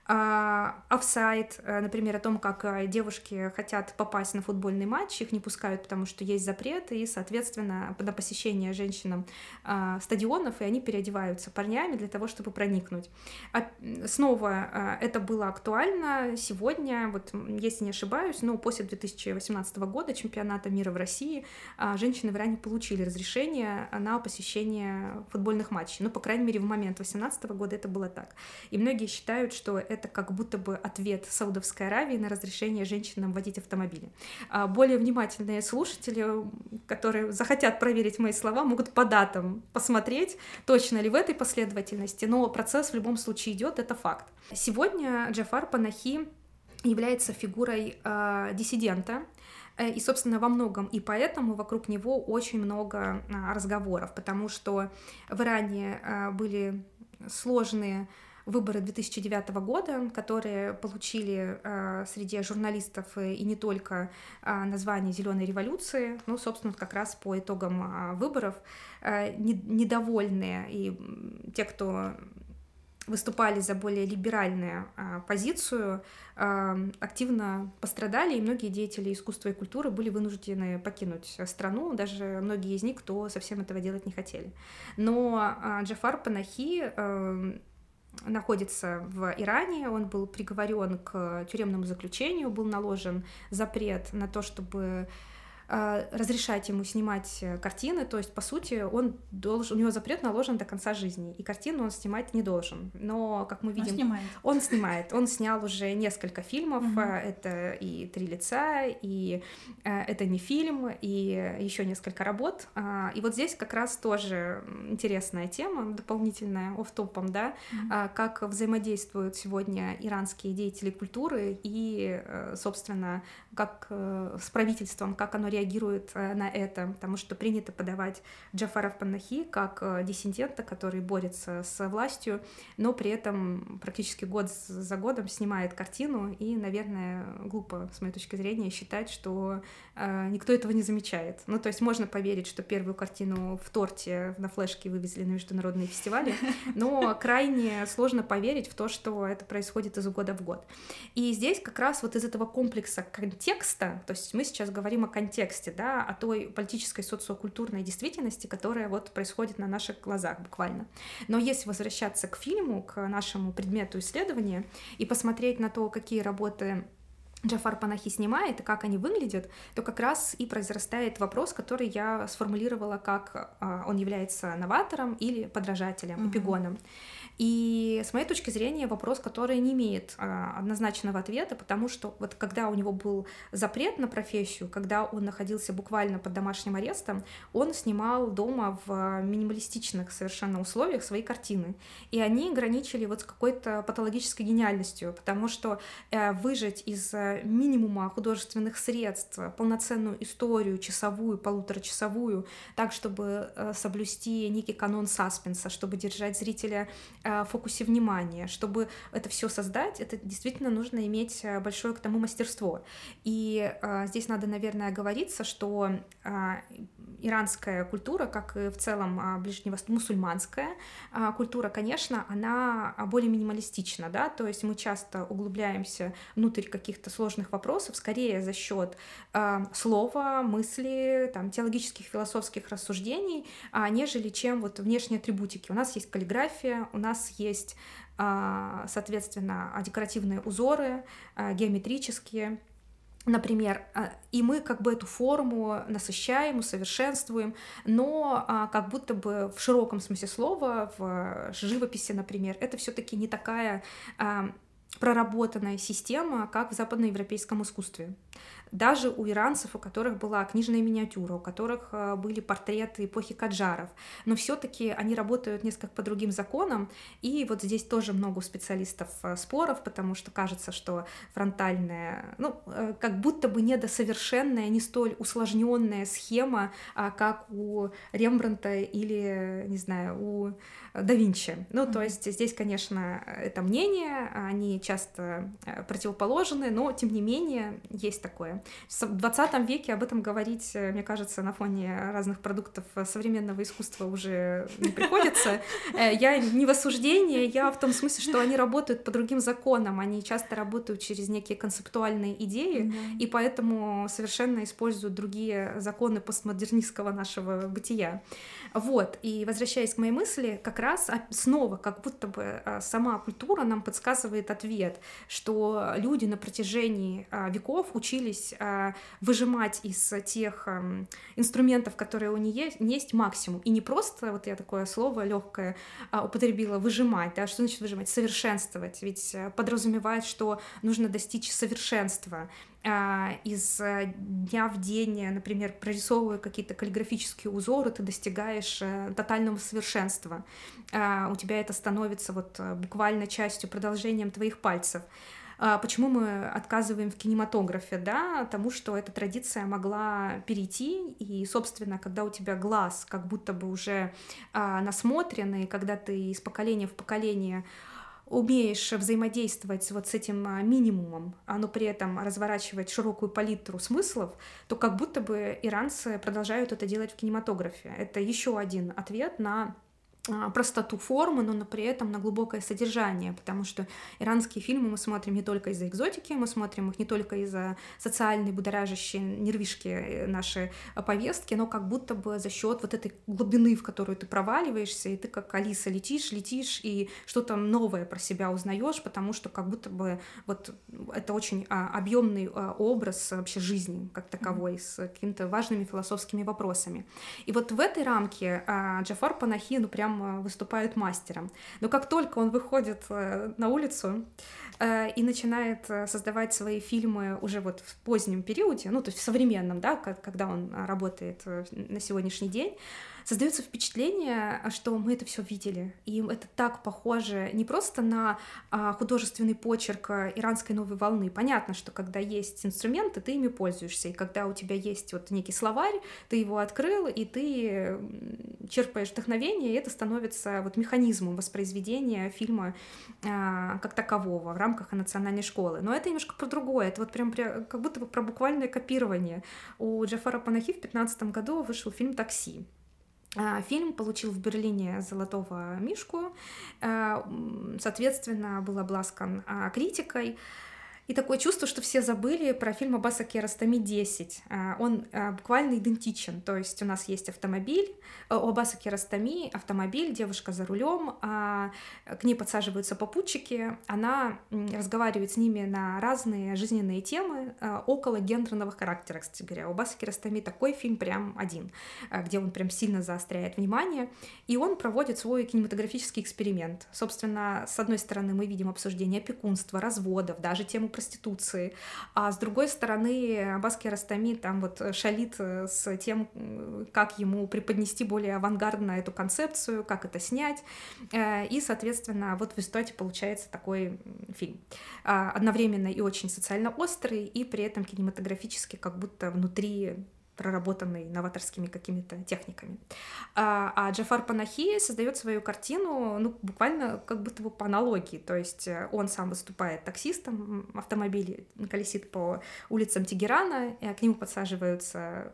офсайт, э, например, о том, как э, девушки хотят попасть на футбольный матч, их не пускают, потому что есть запреты, и, соответственно, на посещение женщинам а, стадионов, и они переодеваются парнями для того, чтобы проникнуть. А, снова э, это было актуально сегодня, вот если не ошибаюсь, но после 2018 года чемпионата мира в России а, женщины в Иране получили разрешение на посещение футбольных матчей. Ну, по крайней мере, в момент 2018 года это было так. И многие считают, что это как будто бы ответ Саудовской Аравии на разрешение женщинам водить автомобили. А более внимательные слушатели, которые захотят проверить мои слова, могут по датам посмотреть, точно ли в этой последовательности, но процесс в любом случае идет, это факт. Сегодня Джафар Панахи является фигурой э, диссидента, и, собственно, во многом и поэтому вокруг него очень много а, разговоров, потому что в Иране а, были сложные выборы 2009 года, которые получили э, среди журналистов и не только э, название Зеленой революции, ну, собственно, как раз по итогам э, выборов э, не, недовольные и те, кто выступали за более либеральную а, позицию, а, активно пострадали, и многие деятели искусства и культуры были вынуждены покинуть страну, даже многие из них, кто совсем этого делать не хотели. Но а, Джафар Панахи а, находится в Иране, он был приговорен к тюремному заключению, был наложен запрет на то, чтобы разрешать ему снимать э, картины, то есть, по сути, он должен, у него запрет наложен до конца жизни, и картину он снимать не должен. Но, как мы видим... Он снимает. Он снимает. Он снял уже несколько фильмов, угу. это и «Три лица», и э, это не фильм, и еще несколько работ. А, и вот здесь как раз тоже интересная тема, дополнительная, офтопом, да, угу. как взаимодействуют сегодня иранские деятели культуры и, собственно, как с правительством, как оно реагирует э, на это, потому что принято подавать Джафара в Панахи как э, диссидента, который борется с властью, но при этом практически год за годом снимает картину, и, наверное, глупо, с моей точки зрения, считать, что э, никто этого не замечает. Ну, то есть можно поверить, что первую картину в торте на флешке вывезли на международные фестивали, но крайне сложно поверить в то, что это происходит из года в год. И здесь как раз вот из этого комплекса контекста, то есть мы сейчас говорим о контексте, да, о той политической социокультурной действительности, которая вот происходит на наших глазах буквально. Но если возвращаться к фильму, к нашему предмету исследования и посмотреть на то, какие работы Джафар Панахи снимает и как они выглядят, то как раз и произрастает вопрос, который я сформулировала, как а, он является новатором или подражателем, эпигоном. И с моей точки зрения вопрос, который не имеет а, однозначного ответа, потому что вот когда у него был запрет на профессию, когда он находился буквально под домашним арестом, он снимал дома в минималистичных совершенно условиях свои картины. И они граничили вот с какой-то патологической гениальностью, потому что э, выжать из э, минимума художественных средств полноценную историю, часовую, полуторачасовую, так, чтобы э, соблюсти некий канон саспенса, чтобы держать зрителя фокусе внимания. Чтобы это все создать, это действительно нужно иметь большое к тому мастерство. И здесь надо, наверное, оговориться, что иранская культура, как и в целом а, ближневосточная а, культура, конечно, она более минималистична, да, то есть мы часто углубляемся внутрь каких-то сложных вопросов, скорее за счет а, слова, мысли, там, теологических, философских рассуждений, нежели чем вот внешние атрибутики. У нас есть каллиграфия, у нас есть, соответственно, декоративные узоры, геометрические, например, а, и мы как бы эту форму насыщаем, усовершенствуем, но а, как будто бы в широком смысле слова, в живописи, например, это все-таки не такая а, проработанная система, как в западноевропейском искусстве даже у иранцев, у которых была книжная миниатюра, у которых э, были портреты эпохи Каджаров, но все-таки они работают несколько по другим законам, и вот здесь тоже много специалистов э, споров, потому что кажется, что фронтальная, ну, э, как будто бы недосовершенная, не столь усложненная схема, а как у Рембранта или, не знаю, у да Винчи. Ну, mm-hmm. то есть здесь, конечно, это мнение, они часто противоположны, но тем не менее есть такое. В 20 веке об этом говорить, э, мне кажется, на фоне разных продуктов э, современного искусства уже не приходится. Э, я не в осуждении, я в том смысле, что они работают по другим законам, они часто работают через некие концептуальные идеи, mm-hmm. и поэтому совершенно используют другие законы постмодернистского нашего бытия. Вот, и возвращаясь к моей мысли, как раз снова как будто бы сама культура нам подсказывает ответ, что люди на протяжении веков учились а, выжимать из тех инструментов, которые у них есть, есть максимум. И не просто, вот я такое слово легкое а, употребила, выжимать, да, что значит выжимать? Совершенствовать, ведь э, подразумевает, что нужно достичь совершенства а, из э, дня в день, например, прорисовывая какие-то каллиграфические узоры, ты достигаешь э, тотального совершенства. У тебя это становится вот буквально частью, продолжением твоих пальцев. А, почему мы отказываем в кинематографе, да, тому, что эта традиция могла перейти, и, собственно, когда у тебя глаз как будто бы уже а, насмотрен, и когда ты из поколения в поколение умеешь взаимодействовать вот с этим а, минимумом, но при этом разворачивать широкую палитру смыслов, то как будто бы иранцы продолжают это делать в кинематографе. Это еще один ответ на а, простоту формы, но при этом на глубокое содержание, потому что иранские фильмы мы смотрим не только из-за экзотики, мы смотрим их не только из-за социальной будоражащей нервишки э, нашей повестки, но как будто бы за счет вот этой глубины, в которую ты проваливаешься, и ты как Алиса летишь, летишь, и что-то новое про себя узнаешь, потому что как будто бы вот это очень а, объемный а, образ вообще жизни как таковой, с какими-то важными философскими вопросами. И вот в этой рамке Джафар Панахи, ну прям там выступают мастером. Но как только он выходит э, на улицу э, и начинает э, создавать свои фильмы уже вот в позднем периоде, ну, то есть в современном, да, когда он работает на сегодняшний день, создается впечатление, что мы это все видели. И это так похоже не просто на а, художественный почерк иранской новой волны. Понятно, что когда есть инструменты, ты ими пользуешься. И когда у тебя есть вот некий словарь, ты его открыл, и ты черпаешь вдохновение, и это становится вот механизмом воспроизведения фильма а, как такового в рамках национальной школы. Но это немножко про другое. Это вот прям как будто бы про буквальное копирование. У Джафара Панахи в 2015 году вышел фильм «Такси». А, фильм получил в Берлине золотого мишку, а, соответственно, был обласкан а, критикой. И такое чувство, что все забыли про фильм Аббаса Киаростами 10. А, он а, буквально идентичен. То есть у нас есть автомобиль, э, у Аббаса Киаростами автомобиль, девушка за рулем, а к ней подсаживаются попутчики, она разговаривает с ними на разные жизненные темы а, около гендерного характера, кстати говоря. У Аббаса Киаростами такой фильм прям один, где он прям сильно заостряет внимание, и он проводит свой кинематографический эксперимент. Собственно, с одной стороны, мы видим обсуждение опекунства, разводов, даже тему проституции. А с другой стороны, Аббас Киаростами там вот шалит э, с тем, как ему преподнести более авангардно эту концепцию, как это снять. Э, и, соответственно, вот в результате получается такой фильм. А, одновременно и очень социально острый, и при этом кинематографически как будто внутри проработанный новаторскими какими-то техниками. А, а Джафар Панахи создает свою картину, ну, буквально как будто бы по аналогии, то есть э, он сам выступает таксистом, автомобиль колесит по улицам Тегерана, и к нему подсаживаются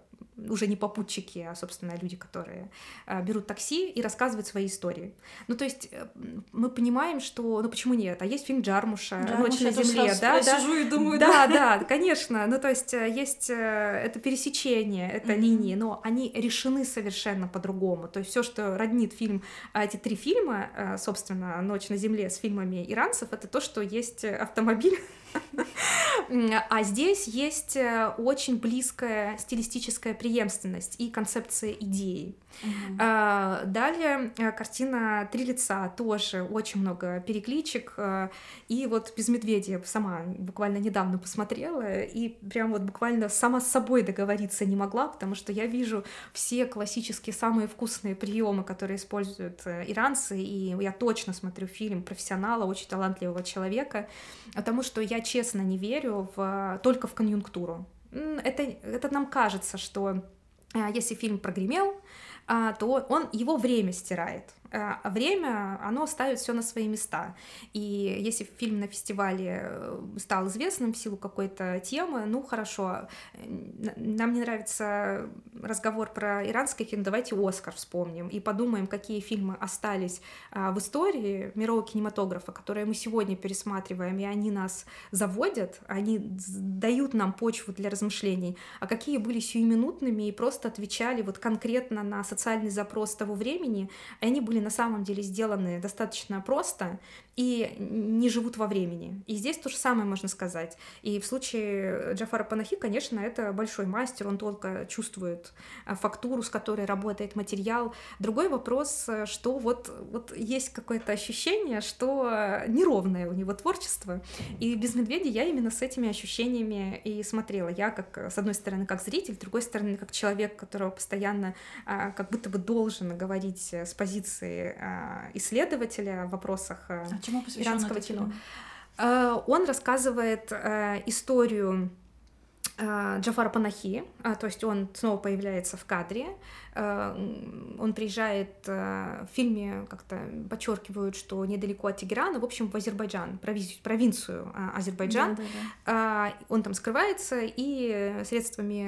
уже не попутчики, а, собственно, люди, которые а, берут такси и рассказывают свои истории. Ну, то есть э, мы понимаем, что, ну, почему нет? А есть фильм Джармуша, Джармуш, «Ночь на земле», да? Я да? сижу и думаю, да. Да, да, конечно. Ну, то есть э, есть э, это пересечение, это mm-hmm. линии, но они решены совершенно по-другому. То есть все, что роднит фильм, эти три фильма, собственно, «Ночь на земле» с фильмами иранцев, это то, что есть автомобиль а здесь есть э, очень близкая стилистическая преемственность и концепция идеи. Uh-huh. Далее э, картина «Три лица» тоже очень много перекличек. И вот «Без медведя» сама буквально недавно посмотрела и прям вот буквально сама с собой договориться не могла, потому что я вижу все классические самые вкусные приемы, которые используют иранцы, и я точно смотрю фильм профессионала, очень талантливого человека, потому что я честно не верю в, только в конъюнктуру. Это, это нам кажется, что если фильм прогремел, а, то он его время стирает. А, время, оно ставит все на свои места. И если фильм на фестивале э, стал известным в силу какой-то темы, ну хорошо, нам не нравится разговор про иранское кино, давайте Оскар вспомним и подумаем, какие фильмы остались а, в истории мирового кинематографа, которые мы сегодня пересматриваем, и они нас заводят, они дают нам почву для размышлений, а какие были сиюминутными и просто отвечали вот конкретно на социальный запрос того времени, и они были на самом деле сделаны достаточно просто и не живут во времени. И здесь то же самое можно сказать. И в случае Джафара Панахи, конечно, это большой мастер, он только чувствует а, фактуру, с которой работает материал. Другой вопрос, что вот, вот есть какое-то ощущение, что неровное у него творчество. И без медведя я именно с этими ощущениями и смотрела. Я как, с одной стороны, как зритель, с другой стороны, как человек, которого постоянно как будто бы должен говорить с позиции Э, исследователя в вопросах э, а чему иранского кино. Фильм? Э, он рассказывает историю Джафара Панахи, то есть он снова появляется в кадре, Э, он приезжает э, в фильме, как-то подчеркивают, что недалеко от Тегерана, в общем, в Азербайджан, провинцию э, Азербайджан. Да, да, да. Он там скрывается и средствами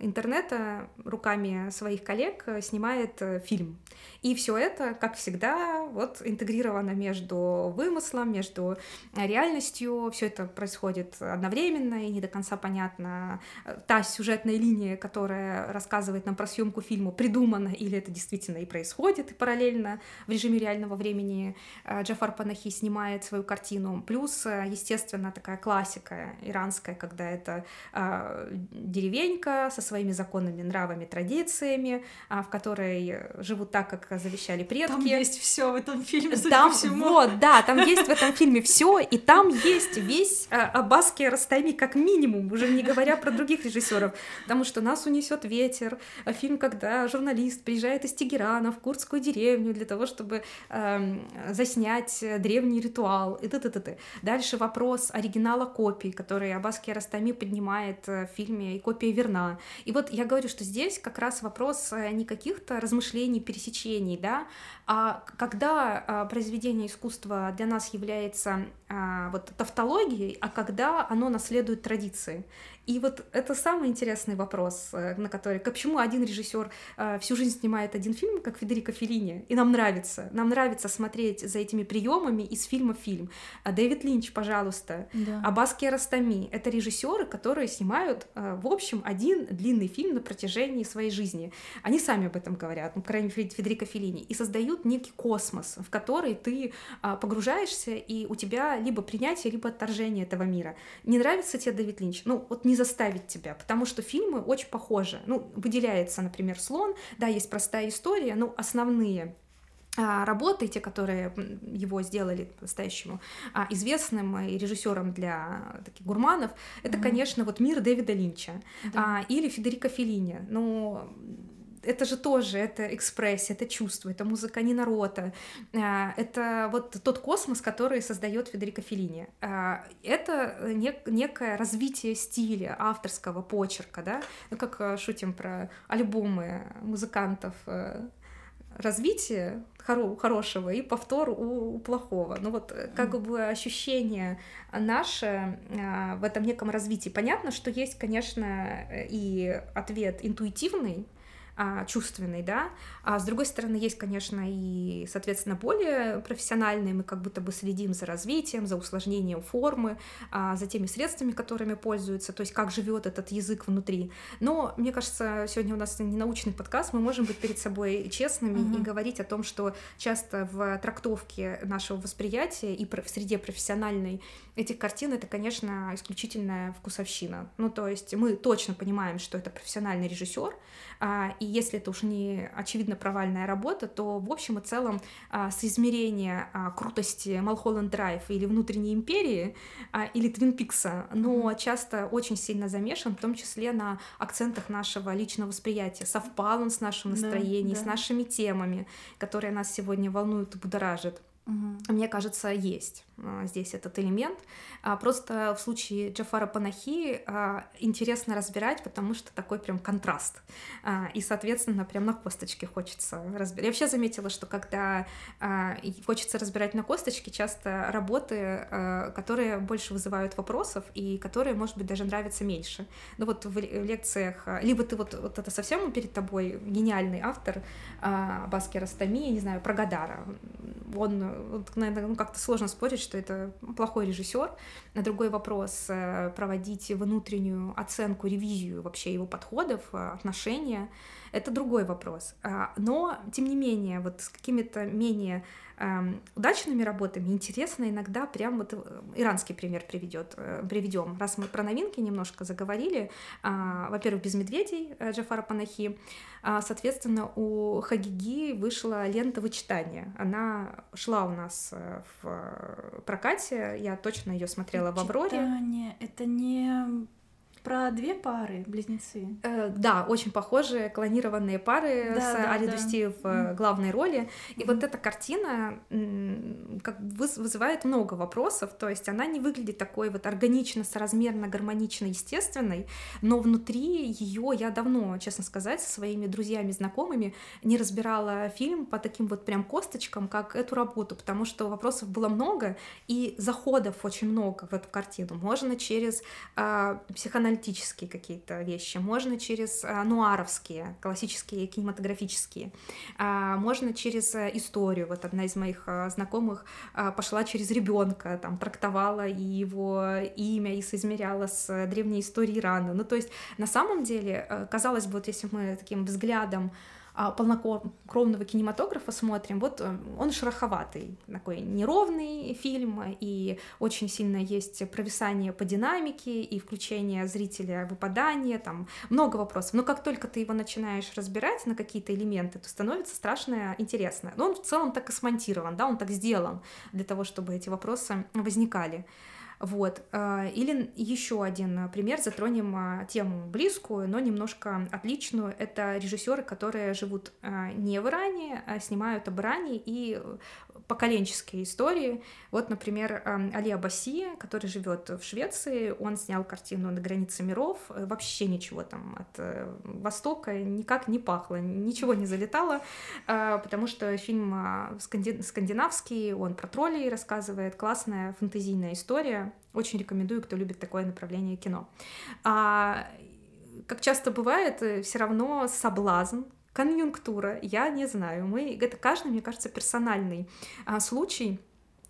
интернета, руками своих коллег снимает фильм. И все это, как всегда, вот интегрировано между вымыслом, между реальностью. Все это происходит одновременно и не до конца понятно. Та сюжетная линия, которая рассказывает нам про съемку фильма, по придумано, или это действительно и происходит, и параллельно в режиме реального времени э, Джафар Панахи снимает свою картину. Плюс, э, естественно, такая классика иранская, когда это э, деревенька со своими законами, нравами, традициями, в которой живут так, как завещали предки. Там есть все в этом фильме, судя там, по всему. Вот, да, там есть в этом фильме все, и там есть весь Аббас Киаростами как минимум, уже не говоря про других режиссеров, потому что нас унесет ветер, фильм, когда журналист приезжает из Тегерана в курдскую деревню для того, чтобы э, заснять древний ритуал и т -т -т -т. Дальше вопрос оригинала копий, который Аббас Киаростами поднимает э, в фильме «И копия верна». И вот я говорю, что здесь как раз вопрос э, не каких-то размышлений, пересечений, да, а когда э, произведение искусства для нас является а, вот тавтологией, а когда оно наследует традиции. И вот это самый интересный вопрос, э, на который, почему один режиссер э, всю жизнь снимает один фильм, как Федерико Феллини, и нам нравится, нам нравится смотреть за этими приемами из фильма в фильм. А Дэвид Линч, пожалуйста, да. Аббас Киаростами, это режиссеры, которые снимают, э, в общем, один длинный фильм на протяжении своей жизни. Они сами об этом говорят, ну, крайне Федерико Феллини, и создают некий космос, в который ты погружаешься, и у тебя либо принятие, либо отторжение этого мира. Не нравится тебе Дэвид Линч? Ну, вот не заставить тебя, потому что фильмы очень похожи. Ну, выделяется, например, «Слон», да, есть простая история, но основные а, работы, те, которые его сделали по-настоящему а, известным и режиссером для таких гурманов, это, mm-hmm. конечно, вот мир Дэвида Линча да. а, или Федерико Феллини. Ну, это же тоже, это экспрессия, это чувство, это музыка не народа, это вот тот космос, который создает Федерико Феллини. А, это нек- некое развитие стиля, авторского почерка, да, ну как э, шутим про альбомы музыкантов, э, развитие хоро- хорошего и повтор у, у плохого. Ну вот э, как бы ощущение наше а, в этом неком развитии. Понятно, что есть, конечно, и ответ интуитивный, а, чувственный, да, а с другой стороны есть, конечно, и, соответственно, более профессиональные, мы как будто бы следим за развитием, за усложнением формы, а, за теми средствами, которыми пользуются, то есть как живет этот язык внутри. Но, мне кажется, сегодня у нас не научный подкаст, мы можем быть перед собой честными и говорить о том, что часто в трактовке нашего восприятия и в среде профессиональной этих картин это, конечно, исключительная вкусовщина. Ну, то есть мы точно понимаем, что это профессиональный режиссер, а, и если это уж не очевидно провальная работа, то в общем и целом а, соизмерение а, крутости Малхолланд Драйв или Внутренней империи или Твин Пикса, но часто очень сильно замешан, в том числе на акцентах нашего личного восприятия. Совпал он с нашим настроением, да, да. с нашими темами, которые нас сегодня волнуют и будоражат. Угу. Мне кажется, есть. А, здесь этот элемент. А, просто в случае Джафара Панахи а, интересно разбирать, потому что такой прям контраст. И, соответственно, прям на косточке хочется разбирать. Я вообще заметила, что когда хочется разбирать на косточке, часто работы, которые больше вызывают вопросов и которые, может быть, даже нравятся меньше. Ну вот в лекциях, либо ты вот, вот это совсем перед тобой гениальный автор Баски Растами, я не знаю, про Гадара. Он, наверное, ну, как-то сложно спорить, что это плохой режиссер. На другой вопрос э, проводить внутреннюю оценку, ревизию вообще его подходов, э, отношения, это другой вопрос. А, но, тем не менее, вот с какими-то менее Эм, удачными работами интересно иногда прям вот э, иранский пример приведет, э, приведем. Раз мы про новинки немножко заговорили, а, во-первых, «Без медведей» э, Джафара Панахи, а, соответственно, у Хагиги вышла лента вычитания. Она шла у нас в прокате, я точно ее смотрела в «Авроре». Это не про две пары, близнецы. Э, да, очень похожие, клонированные пары да, с да, Али да. в mm. главной роли. И mm. вот эта картина как вызывает много вопросов. То есть она не выглядит такой вот органично, соразмерно, гармонично, естественной, но внутри ее я давно, честно сказать, со своими друзьями, знакомыми не разбирала фильм по таким вот прям косточкам, как эту работу, потому что вопросов было много и заходов очень много в эту картину. Можно через э, психоанализ аналитические какие-то вещи, можно через а, нуаровские, классические, кинематографические, а, можно через а, историю. Вот одна из моих знакомых пошла через ребенка, там трактовала и его имя и соизмеряла с древней историей Ирана. Ну, то есть на самом деле, казалось бы, вот если мы таким взглядом полнокровного кинематографа смотрим, вот э, он шероховатый, такой неровный фильм, и очень сильно есть провисание по динамике и включение зрителя выпадания, там много вопросов. Но как только ты его начинаешь разбирать на какие-то элементы, то становится страшно интересно. Но он в целом так и смонтирован, да, он так сделан для того, чтобы эти вопросы возникали. Вот. Или еще один пример, затронем тему близкую, но немножко отличную. Это режиссеры, которые живут не в Иране, а снимают об Иране и поколенческие истории. Вот, например, Али Абаси, который живет в Швеции, он снял картину «На границе миров». Э, вообще ничего там от э, Востока никак не пахло, ничего не залетало, а, потому что фильм скандинавский, он про троллей рассказывает, классная фэнтезийная история. Очень рекомендую, кто любит такое направление кино. А, как часто бывает, э, все равно соблазн конъюнктура, я не знаю. Мы, это каждый, мне кажется, персональный а, случай.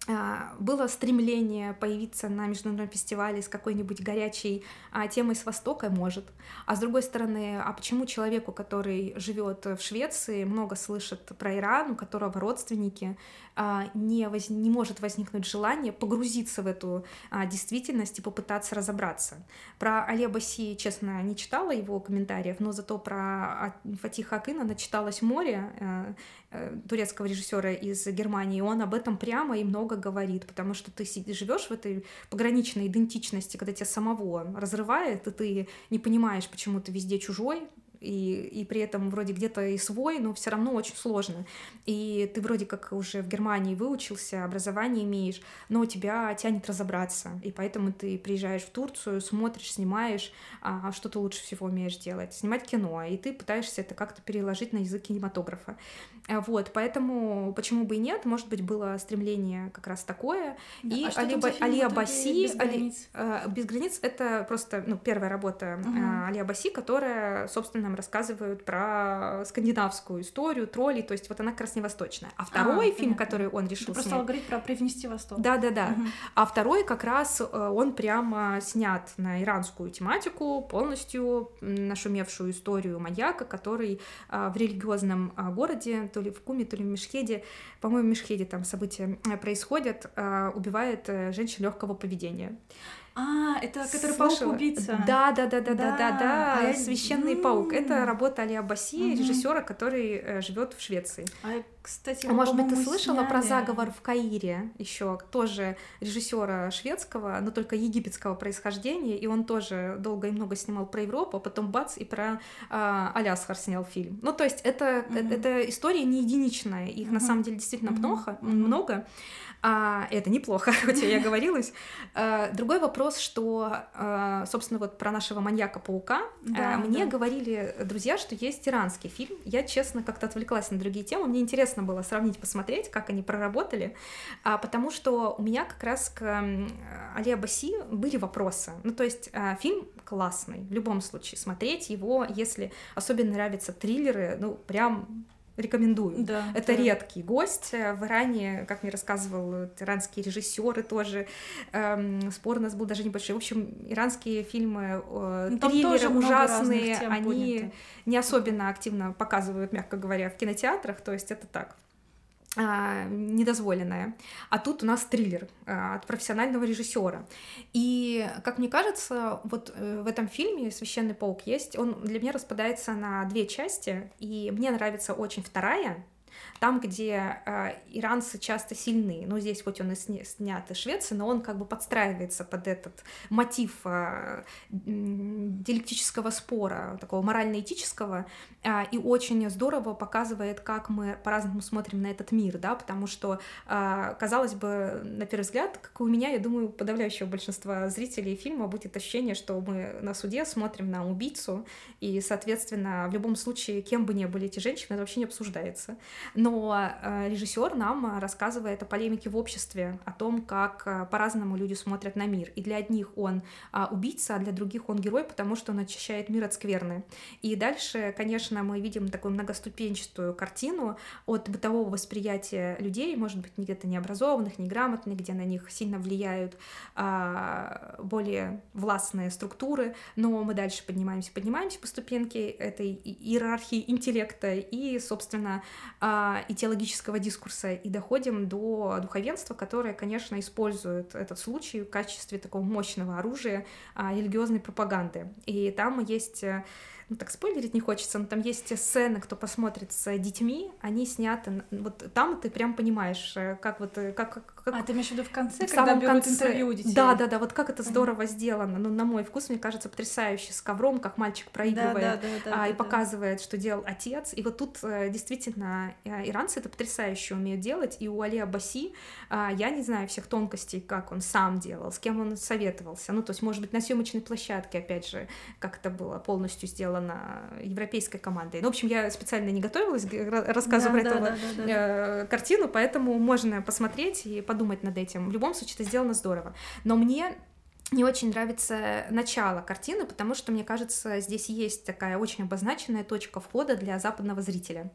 А, было стремление появиться на международном фестивале с какой-нибудь горячей а, темой с Востока, может. А с другой стороны, а почему человеку, который живет в Швеции, много слышит про Иран, у которого родственники, а, не, воз... не может возникнуть желание погрузиться в эту действительность и попытаться разобраться. Про Али Баси, честно, не читала его комментариев, но зато про Фатиха Акына начиталась море э, турецкого режиссера из Германии, и он об этом прямо и много говорит, потому что ты живешь в этой пограничной идентичности, когда тебя самого разрывает, и ты не понимаешь, почему ты везде чужой, и, и при этом вроде где-то и свой, но все равно очень сложно. И ты вроде как уже в Германии выучился, образование имеешь, но тебя тянет разобраться. И поэтому ты приезжаешь в Турцию, смотришь, снимаешь, а, что ты лучше всего умеешь делать. Снимать кино, и ты пытаешься это как-то переложить на язык кинематографа. А, вот, поэтому почему бы и нет, может быть, было стремление как раз такое. Да, и а Али, Али Абаси, без границ? Али, э, без границ это просто ну, первая работа угу. э, Али Абаси, которая, собственно, нам рассказывают про скандинавскую историю, троллей, то есть вот она как раз не восточная. А второй а, фильм, понятно. который он решил Ты просто снять... говорить про «Привнести Восток». Да-да-да. Угу. А второй как раз э, он прямо снят на иранскую тематику, полностью нашумевшую историю маньяка, который э, в религиозном э, городе, то ли в Куме, то ли в Мешхеде, по-моему, в Мешхеде там события происходят, убивает женщин легкого поведения. А, это который паук-убийца. Да, да, да, да, да, да, да. А Священный паук. Это работа Али Абаси, режиссера, который э, живет в Швеции. Кстати, а может быть, ты слышала сняли. про заговор в Каире еще тоже режиссера шведского, но только египетского происхождения, и он тоже долго и много снимал про Европу, а потом бац и про а, Алясхар снял фильм. Ну, то есть это, угу. это, это история не единичная, их угу. на самом деле действительно угу. много, угу. много. А, это неплохо, хотя я говорилась. А, другой вопрос, что, а, собственно, вот про нашего маньяка-паука. Да, Мне да. говорили друзья, что есть иранский фильм. Я, честно, как-то отвлеклась на другие темы. Мне интересно было сравнить, посмотреть, как они проработали, потому что у меня как раз к Али Абаси были вопросы. Ну, то есть фильм классный, в любом случае. Смотреть его, если особенно нравятся триллеры, ну, прям рекомендую. Да, это да. редкий гость. В Иране, как мне рассказывал иранские режиссеры тоже, эм, спор у нас был даже небольшой. В общем, иранские фильмы, э, ну, триллеры ужасные, они подняты. не особенно активно показывают, мягко говоря, в кинотеатрах, то есть это так а, недозволенное. А тут у нас триллер а, от профессионального режиссера. И, как мне кажется, вот э, в этом фильме «Священный паук» есть, он для меня распадается на две части, и мне нравится очень вторая, там, где э, иранцы часто сильны, ну здесь хоть он и сня, снят из Швеции, но он как бы подстраивается под этот мотив э, диалектического спора, такого морально-этического, э, и очень здорово показывает, как мы по-разному смотрим на этот мир, да, потому что, э, казалось бы, на первый взгляд, как у меня, я думаю, подавляющего большинства зрителей фильма будет ощущение, что мы на суде смотрим на убийцу, и, соответственно, в любом случае, кем бы ни были эти женщины, это вообще не обсуждается. Но но э, режиссер нам рассказывает о полемике в обществе, о том, как э, по-разному люди смотрят на мир. И для одних он а, убийца, а для других он герой, потому что он очищает мир от скверны. И дальше, конечно, мы видим такую многоступенчатую картину от бытового восприятия людей, может быть, где-то необразованных, неграмотных, где на них сильно влияют а, более властные структуры, но мы дальше поднимаемся, поднимаемся по ступеньке этой иерархии интеллекта и, собственно, а, и теологического дискурса и доходим до духовенства, которое, конечно, использует этот случай в качестве такого мощного оружия а, религиозной пропаганды. И там есть ну так спойлерить не хочется, но там есть сцены, кто посмотрит с детьми, они сняты, вот там ты прям понимаешь, э, как вот, э, как... как а, ты имеешь в виду в конце, в когда берут конце... интервью у детей? Да, да, да, вот как это здорово mm-hmm. сделано, ну, на мой вкус, мне кажется, потрясающе, с ковром, как мальчик проигрывает да, да, да, да, а, и да, показывает, что делал отец, и вот тут э, действительно иранцы это потрясающе умеют делать, и у Али Абаси, а, я не знаю всех тонкостей, как он сам делал, с кем он советовался, ну, то есть, может быть, на съемочной площадке, опять же, как это было полностью сделано европейской командой. Ну, в общем, я специально не готовилась к рассказу да, про да, эту да, да, да. Э, картину, поэтому можно посмотреть и подумать над этим. В любом случае, это сделано здорово. Но мне не очень нравится начало картины, потому что, мне кажется, здесь есть такая очень обозначенная точка входа для западного зрителя.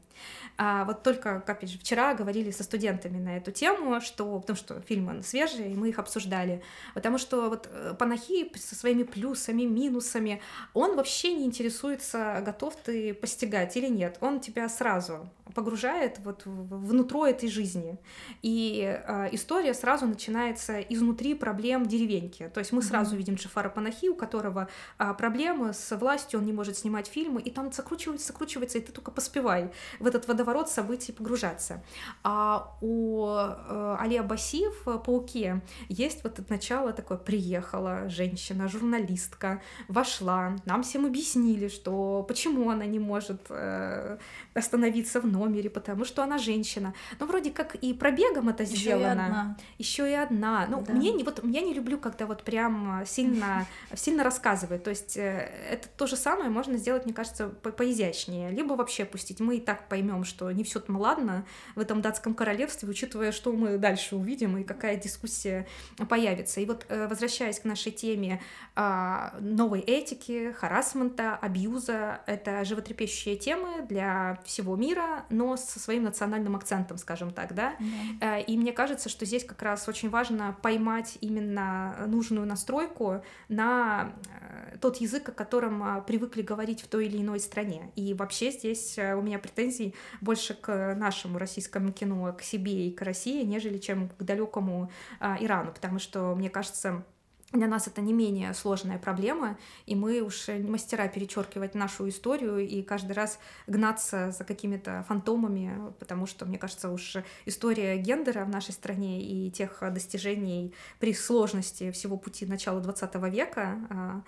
А вот только, опять же, вчера говорили со студентами на эту тему, что, потому что фильмы свежие, и мы их обсуждали, потому что вот э, Панахи со своими плюсами, минусами, он вообще не интересуется, готов ты постигать или нет. Он тебя сразу погружает вот внутрь этой жизни. И э, история сразу начинается изнутри проблем деревеньки. То есть мы сразу видим Джафара Панахи, у которого а, проблемы с властью, он не может снимать фильмы, и там закручивается, закручивается, и ты только поспевай в этот водоворот событий погружаться. А у э, Али Абасиев в «Пауке» есть вот это начало такое «приехала женщина, журналистка, вошла, нам всем объяснили, что почему она не может э, остановиться в номере, потому что она женщина. Но вроде как и пробегом это Еще сделано. Еще и одна. Ну, да. мне не вот я не люблю, когда вот прям прям сильно, сильно рассказывает. То есть э, это то же самое можно сделать, мне кажется, по поизящнее. Либо вообще пустить. Мы и так поймем, что не все там ладно в этом датском королевстве, учитывая, что мы дальше увидим и какая дискуссия появится. И вот э, возвращаясь к нашей теме а, новой этики, харасмента, абьюза, это животрепещущие темы для всего мира, но со своим национальным акцентом, скажем так, да. Mm-hmm. И мне кажется, что здесь как раз очень важно поймать именно нужную настройку на э, тот язык, о котором а, привыкли говорить в той или иной стране. И вообще здесь э, у меня претензий больше к нашему российскому кино, к себе и к России, нежели чем к далекому Ирану, потому что, мне кажется, для нас это не менее сложная проблема, и мы уж не мастера перечеркивать нашу историю и каждый раз гнаться за какими-то фантомами, потому что, мне кажется, уж история гендера в нашей стране и тех достижений при сложности всего пути начала 20 века а,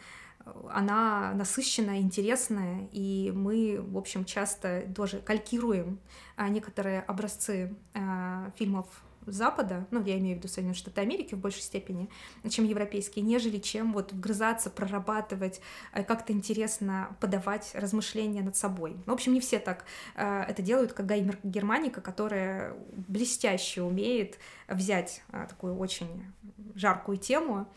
она насыщенная, интересная, и мы, в общем, часто тоже калькируем а, некоторые образцы а, фильмов Запада, ну, я имею в виду Соединенные Штаты Америки в большей степени, чем европейские, нежели чем вот вгрызаться, прорабатывать, э, как-то интересно подавать размышления над собой. В общем, не все так э, это делают, как Гаймер Германика, которая блестяще умеет взять э, такую очень жаркую тему,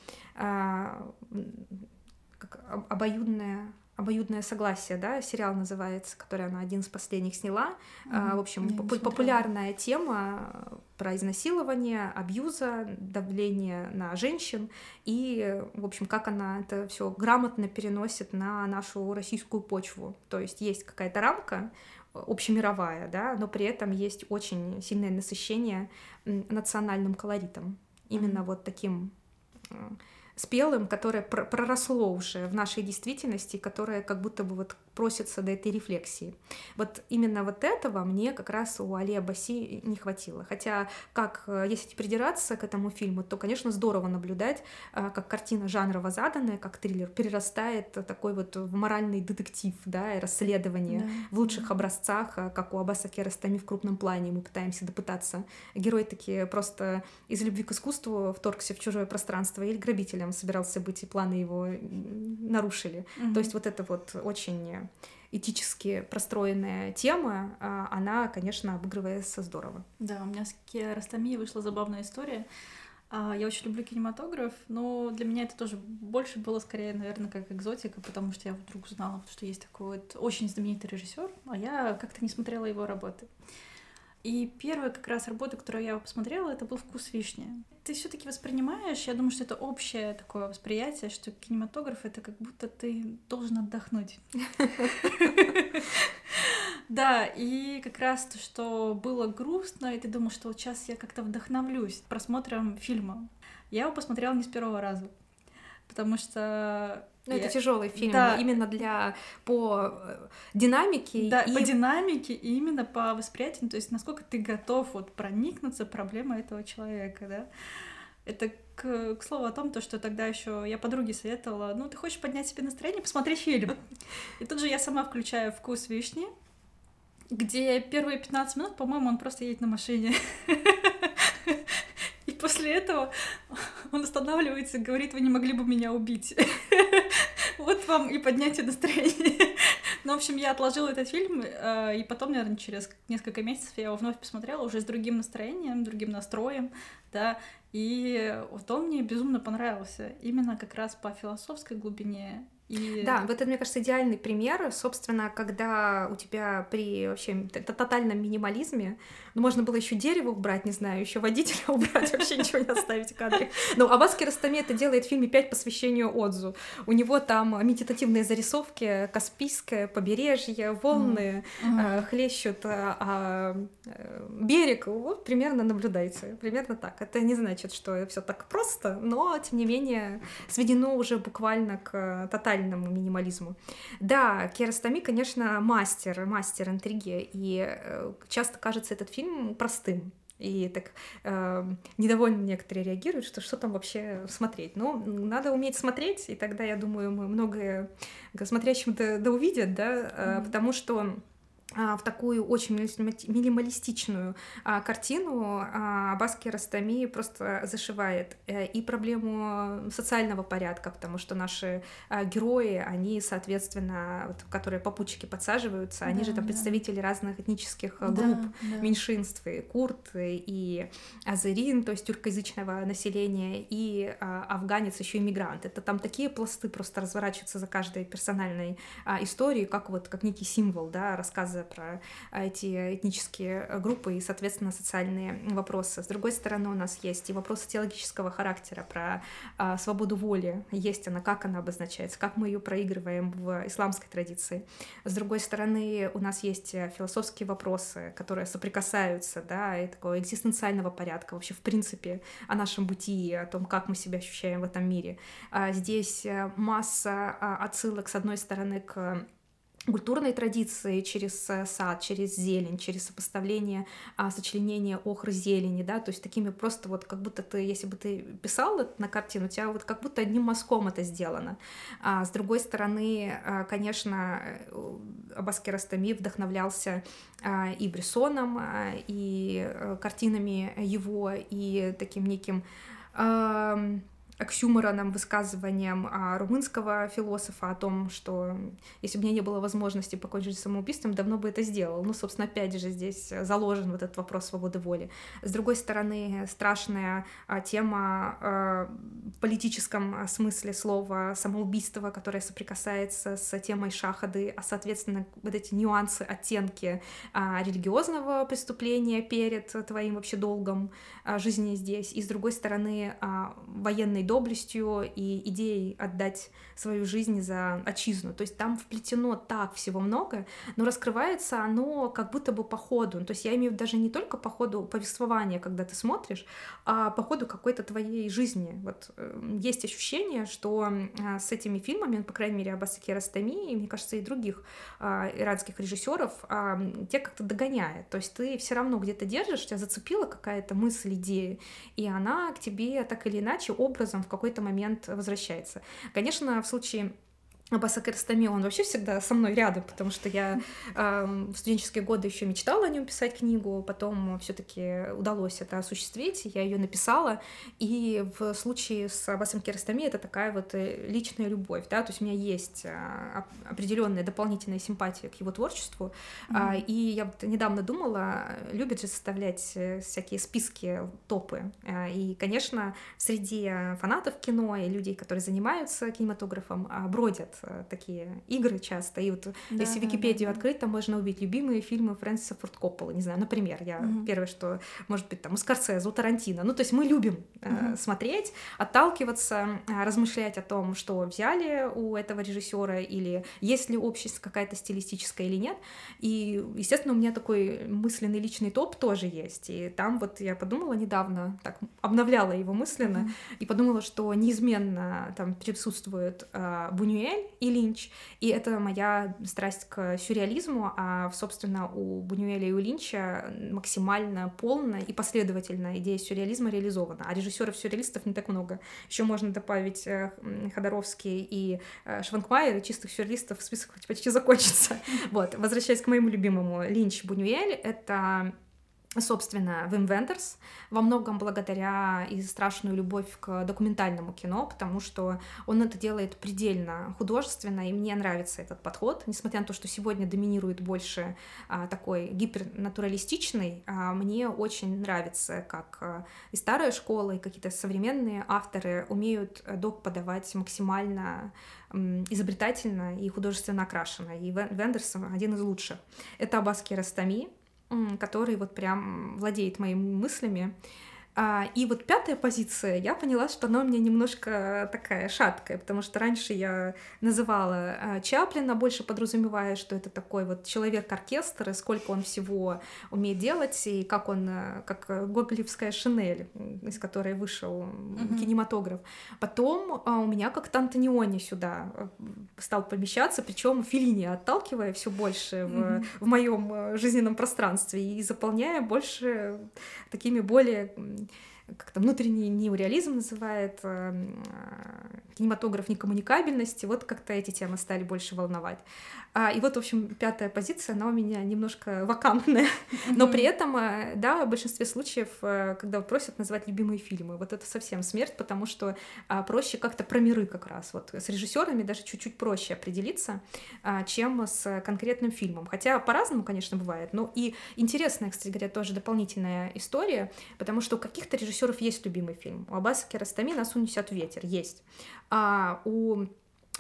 как обоюдная обоюдное согласие, да, сериал называется, который она один из последних сняла. Mm-hmm. В общем, поп- популярная тема про изнасилование, абьюза, давление на женщин и, в общем, как она это все грамотно переносит на нашу российскую почву. То есть есть какая-то рамка общемировая, да, но при этом есть очень сильное насыщение национальным колоритом. Именно mm-hmm. вот таким спелым, которое проросло уже в нашей действительности, которое как будто бы вот просится до этой рефлексии. Вот именно вот этого мне как раз у Али Абаси не хватило. Хотя, как э, если придираться к этому фильму, то, конечно, здорово наблюдать, э, как картина жанрово заданная, как триллер, перерастает такой вот в моральный детектив, да, и расследование да. в лучших да. образцах, э, как у Аббаса Керастами в крупном плане мы пытаемся допытаться. Герой таки просто из любви к искусству вторгся в чужое пространство или грабителем собирался быть, и планы его нарушили. Угу. То есть вот это вот очень этически простроенная тема, а, она, конечно, обыгрывается здорово. Да, у меня с Киаростами вышла забавная история. А, я очень люблю кинематограф, но для меня это тоже больше было скорее, наверное, как экзотика, потому что я вдруг узнала, что есть такой вот очень знаменитый режиссер, а я как-то не смотрела его работы. И первая как раз работа, которую я посмотрела, это был «Вкус вишни». Ты все таки воспринимаешь, я думаю, что это общее такое восприятие, что кинематограф — это как будто ты должен отдохнуть. Да, и как раз то, что было грустно, и ты думаешь, что вот сейчас я как-то вдохновлюсь просмотром фильма. Я его посмотрела не с первого раза. потому что ну, это тяжелый фильм да. именно для по э, динамике. Да, и... по динамике и именно по восприятию, то есть насколько ты готов вот проникнуться проблемой этого человека, да. Это к, к слову о том, то, что тогда еще я подруге советовала, ну, ты хочешь поднять себе настроение, посмотри фильм. И тут же я сама включаю «Вкус вишни», где первые 15 минут, по-моему, он просто едет на машине. После этого он останавливается и говорит, вы не могли бы меня убить. Вот вам и поднятие настроения. Ну, в общем, я отложила этот фильм, э, и потом, наверное, через несколько месяцев я его вновь посмотрела уже с другим настроением, другим настроем, да, и вот он мне безумно понравился, именно как раз по философской глубине и... Да, вот это, мне кажется, идеальный пример, собственно, когда у тебя при вообще тотальном минимализме, ну, можно было еще дерево убрать, не знаю, еще водителя убрать, вообще ничего не оставить в кадре. Но Абаски Растами это делает в фильме «Пять посвящению Отзу». У него там медитативные зарисовки, Каспийское побережье, волны mm-hmm. хлещут а, а, берег. Вот примерно наблюдайте, примерно так. Это не значит, что все так просто, но, тем не менее, сведено уже буквально к тотальному тотальному минимализму. Да, Киаростами, конечно, мастер, мастер интриги, и э, часто кажется этот фильм простым, и так э, недовольно некоторые реагируют, что что там вообще смотреть. Но надо уметь смотреть, и тогда, я думаю, мы многое смотрящим-то да увидят, да, mm-hmm. потому что в такую очень минималистичную а, картину а, Абаски Растами просто зашивает э, и проблему социального порядка, потому что наши а, герои, они, соответственно, вот, которые попутчики подсаживаются, они да, же там да. представители разных этнических да, групп, да. меньшинств, и курд, и азерин, то есть тюркоязычного населения, и а, афганец, еще иммигрант. Это там такие пласты просто разворачиваются за каждой персональной а, историей, как вот как некий символ, да, рассказа рассказы про эти этнические группы и, соответственно, социальные вопросы. С другой стороны, у нас есть и вопросы теологического характера про а, свободу воли. Есть она, как она обозначается, как мы ее проигрываем в исламской традиции. С другой стороны, у нас есть философские вопросы, которые соприкасаются, да, и такого экзистенциального порядка, вообще, в принципе, о нашем бытии, о том, как мы себя ощущаем в этом мире. А здесь э, масса а, отсылок, с одной стороны, к культурной традиции через э, сад, через зелень, через сопоставление, а, сочленение охры зелени, да, то есть такими просто вот как будто ты, если бы ты писал на картину, у тебя вот как будто одним мазком это сделано. А с другой стороны, а, конечно, э, Абаскер Астами вдохновлялся а, и Брессоном, а, и э, картинами его, и таким неким оксюмороном высказыванием а, румынского философа о том, что если бы мне не было возможности покончить с самоубийством, давно бы это сделал. Ну, собственно, опять же, здесь заложен вот этот вопрос свободы воли. С другой стороны, страшная а, тема а, в политическом смысле слова самоубийство, которое соприкасается с темой шахады, а, соответственно, вот эти нюансы, оттенки религиозного преступления перед твоим вообще долгом жизни здесь. И, с другой стороны, военной доблестью и идеей отдать свою жизнь за отчизну. То есть там вплетено так всего много, но раскрывается оно как будто бы по ходу. То есть я имею в виду даже не только по ходу повествования, когда ты смотришь, а по ходу какой-то твоей жизни. Вот э, есть ощущение, что э, с этими фильмами, по крайней мере, Аббаса Киаростами, и, мне кажется, и других э, иранских режиссеров, те как-то догоняет. То есть ты все равно где-то держишь, тебя зацепила какая-то мысль, идея, и она к тебе так или иначе образом в какой-то момент возвращается. Конечно, в случае Аббаса Карстами, он вообще всегда со мной рядом, потому что я э, в студенческие годы еще мечтала о нем писать книгу, потом все-таки удалось это осуществить, я ее написала, и в случае с Аббасом Керстами это такая вот э, личная любовь, да, то есть у меня есть э, определенная дополнительная симпатия к его творчеству, mm-hmm. э, и я вот недавно думала, любит же составлять э, всякие списки, топы, э, и, конечно, среди фанатов кино и людей, которые занимаются кинематографом, э, бродят э, такие игры часто. И вот да, если да, Википедию да, открыть, там можно увидеть любимые фильмы Фрэнсиса Форд Коппола. Не знаю, например, я угу. первое, что может быть там у Скорсезе, у Тарантино. Ну, то есть мы любим угу. смотреть, отталкиваться, размышлять о том, что взяли у этого режиссера или есть ли общесть какая-то стилистическая или нет. И, естественно, у меня такой мысленный личный топ тоже есть. И там вот я подумала недавно, так обновляла его мысленно, mm-hmm. и подумала, что неизменно там присутствуют э, Бунюэль и Линч, и это моя страсть к сюрреализму, а, собственно, у Бунюэля и у Линча максимально полная и последовательная идея сюрреализма реализована, а режиссеров-сюрреалистов не так много. Еще можно добавить Ходоровский и Шванкмайер, и чистых сюрреалистов список почти закончится. Вот, возвращаясь к моему любимому, Линч Бунюэль — это собственно, Вим Вендерс, во многом благодаря и страшную любовь к документальному кино, потому что он это делает предельно художественно, и мне нравится этот подход, несмотря на то, что сегодня доминирует больше а, такой гипернатуралистичный, а, мне очень нравится, как а, и старая школа, и какие-то современные авторы умеют док подавать максимально изобретательно и художественно окрашенно, и Вендерс один из лучших. Это Аббас Киаростами, который вот прям владеет моими мыслями. А, и вот пятая позиция, я поняла, что она у меня немножко такая шаткая, потому что раньше я называла а, Чаплина, больше подразумевая, что это такой вот человек-оркестр, и сколько он всего умеет делать, и как он, а, как гоголевская шинель, из которой вышел mm-hmm. кинематограф. Потом у меня как-то Антониони сюда стал помещаться, причем Филини отталкивая все больше mm-hmm. в, в моем жизненном пространстве и заполняя больше такими более как-то внутренний неореализм называет, эм, э, кинематограф некоммуникабельности, вот как-то эти темы стали больше волновать. А, и вот, в общем, пятая позиция, она у меня немножко вакантная, но при этом, э, да, в большинстве случаев, э, когда просят назвать любимые фильмы, вот это совсем смерть, потому что а, проще как-то про миры как раз, вот с режиссерами даже чуть-чуть проще определиться, а, чем с конкретным фильмом, хотя по-разному, конечно, бывает, но и интересная, кстати говоря, тоже дополнительная история, потому что у каких-то режиссеров есть любимый фильм, у Аббаса Киаростами «Нас унесет ветер» есть, а у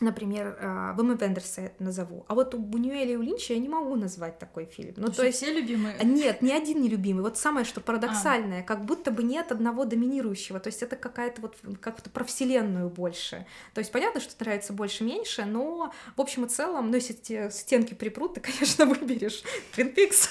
например, Вэма Вендерса это назову. А вот у Бунюэля и у Линча я не могу назвать такой фильм. Ну, то, то есть все любимые? Нет, ни один не любимый. Вот самое, что парадоксальное, а. как будто бы нет одного доминирующего. То есть это какая-то вот как-то про вселенную больше. То есть понятно, что нравится больше-меньше, но в общем и целом, ну, если эти стенки припрут, ты, конечно, выберешь Твин Пикс.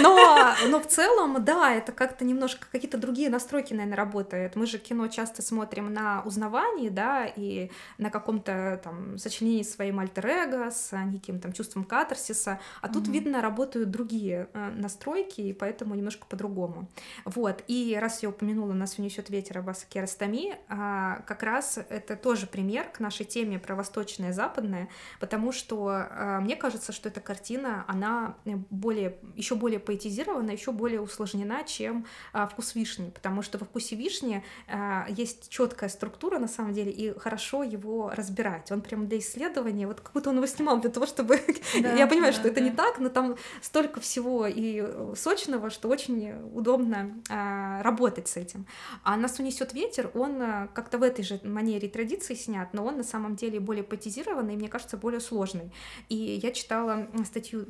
Но, но в целом, да, это как-то немножко какие-то другие настройки, наверное, работают. Мы же кино часто смотрим на узнавании, да, и на каком-то там сочленений своим альтер-эго, с неким там чувством катарсиса, а тут, mm-hmm. видно, работают другие э, настройки, и поэтому немножко по-другому. Вот, и раз я упомянула «Нас унесет ветер» Аббаса Киаростами, а, как раз это тоже пример к нашей теме про восточное и западное, потому что а, мне кажется, что эта картина, она более, еще более поэтизирована, еще более усложнена, чем а, «Вкус вишни», потому что во «Вкусе вишни» есть четкая структура, на самом деле, и хорошо его разбирать снимать. Он прям для исследования, вот как будто он его снимал для того, чтобы... Да, Я понимаю, да, что это да. не так, но там столько всего и сочного, что очень удобно а, работать с этим. А «Нас унесет ветер», он а, как-то в этой же манере и традиции снят, но он на самом деле более потизированный и, мне кажется, более сложный. И я читала статью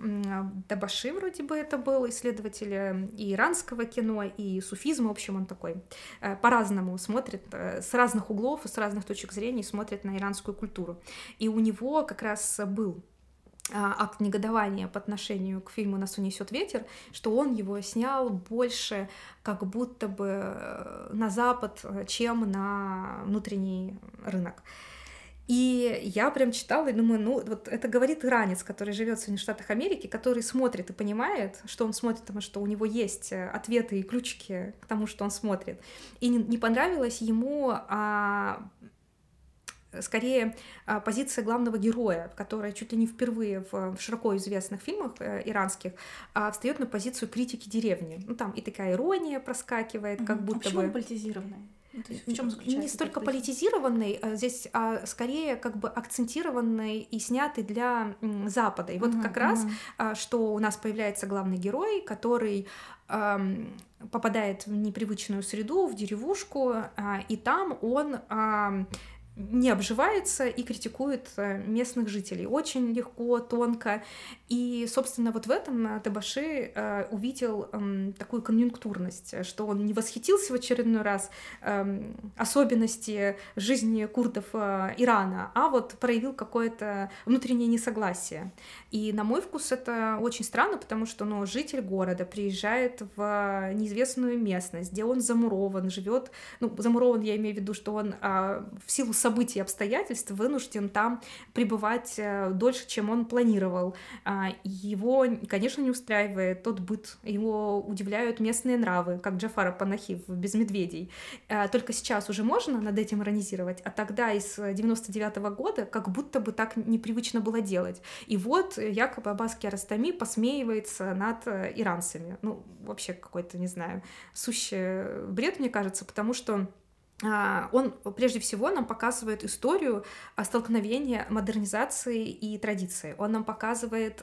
Дабаши, вроде бы это был, исследователь э, и иранского кино, и суфизма, в общем, он такой э, по-разному смотрит, э, с разных углов и с разных точек зрения смотрит на иранскую культуру культуру. И у него как раз был а, акт негодования по отношению к фильму «Нас унесет ветер», что он его снял больше как будто бы э, на Запад, чем на внутренний рынок. И я прям читала и думаю, ну вот это говорит иранец, который живет в Соединенных Штатах Америки, который смотрит и понимает, что он смотрит, потому что у него есть э, ответы и ключики к тому, что он смотрит. И не, не понравилось ему а, скорее а, позиция главного героя, которая чуть ли не впервые в широко известных фильмах э, иранских а, встает на позицию критики деревни. Ну там и такая ирония проскакивает, как будто а бы. политизированная? Ну, в чем заключается? Не столько политизированный, а здесь а скорее как бы акцентированный и снятый для Запада. И вот uh-huh, как uh-huh. раз, а, что у нас появляется главный герой, который попадает в непривычную среду, в деревушку, а, и там он не обживается и критикует э, местных жителей. Очень легко, тонко. И, собственно, вот в этом Табаши э, увидел э, такую конъюнктурность, что он не восхитился в очередной раз э, особенности жизни курдов э, Ирана, а вот проявил какое-то внутреннее несогласие. И, на мой вкус, это очень странно, потому что ну, житель города приезжает в неизвестную местность, где он замурован, живет, ну, замурован я имею в виду, что он э, в силу событий и обстоятельств вынужден там пребывать э, дольше, чем он планировал. А, его, конечно, не устраивает тот быт, его удивляют местные нравы, как Джафара Панахи в «Без медведей». А, только сейчас уже можно над этим иронизировать, а тогда из 99 -го года как будто бы так непривычно было делать. И вот якобы Аббас Киаростами посмеивается над э, иранцами. Ну, вообще какой-то, не знаю, сущий бред, мне кажется, потому что он прежде всего нам показывает историю столкновения модернизации и традиции. Он нам показывает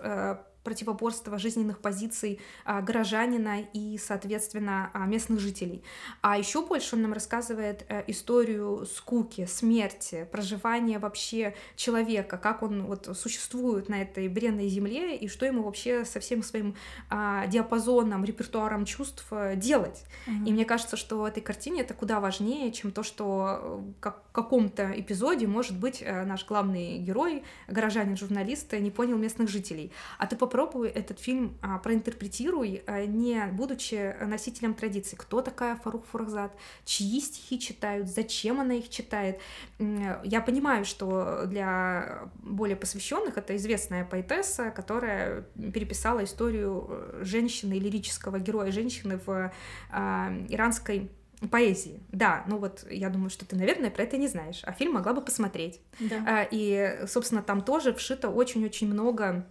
э, противоборства жизненных позиций а, горожанина и, соответственно, а, местных жителей. А еще больше он нам рассказывает а, историю скуки, смерти, проживания вообще человека, как он вот существует на этой бренной земле и что ему вообще со всем своим а, диапазоном, репертуаром чувств э, делать. Mm-hmm. И мне кажется, что в этой картине это куда важнее, чем то, что э, как, в каком-то эпизоде, может быть, наш главный герой, горожанин-журналист, не понял местных жителей. А ты попробуй этот фильм а, проинтерпретируй, а, не будучи носителем традиции. Кто такая Фарух Фурахзад? Чьи стихи читают? Зачем она их читает? Я понимаю, что для более посвященных это известная поэтесса, которая переписала историю э, женщины, лирического героя женщины в а, иранской поэзии. Да, ну вот я думаю, что ты, наверное, про это не знаешь, а фильм могла бы посмотреть. Да. А, и, собственно, там тоже вшито очень-очень много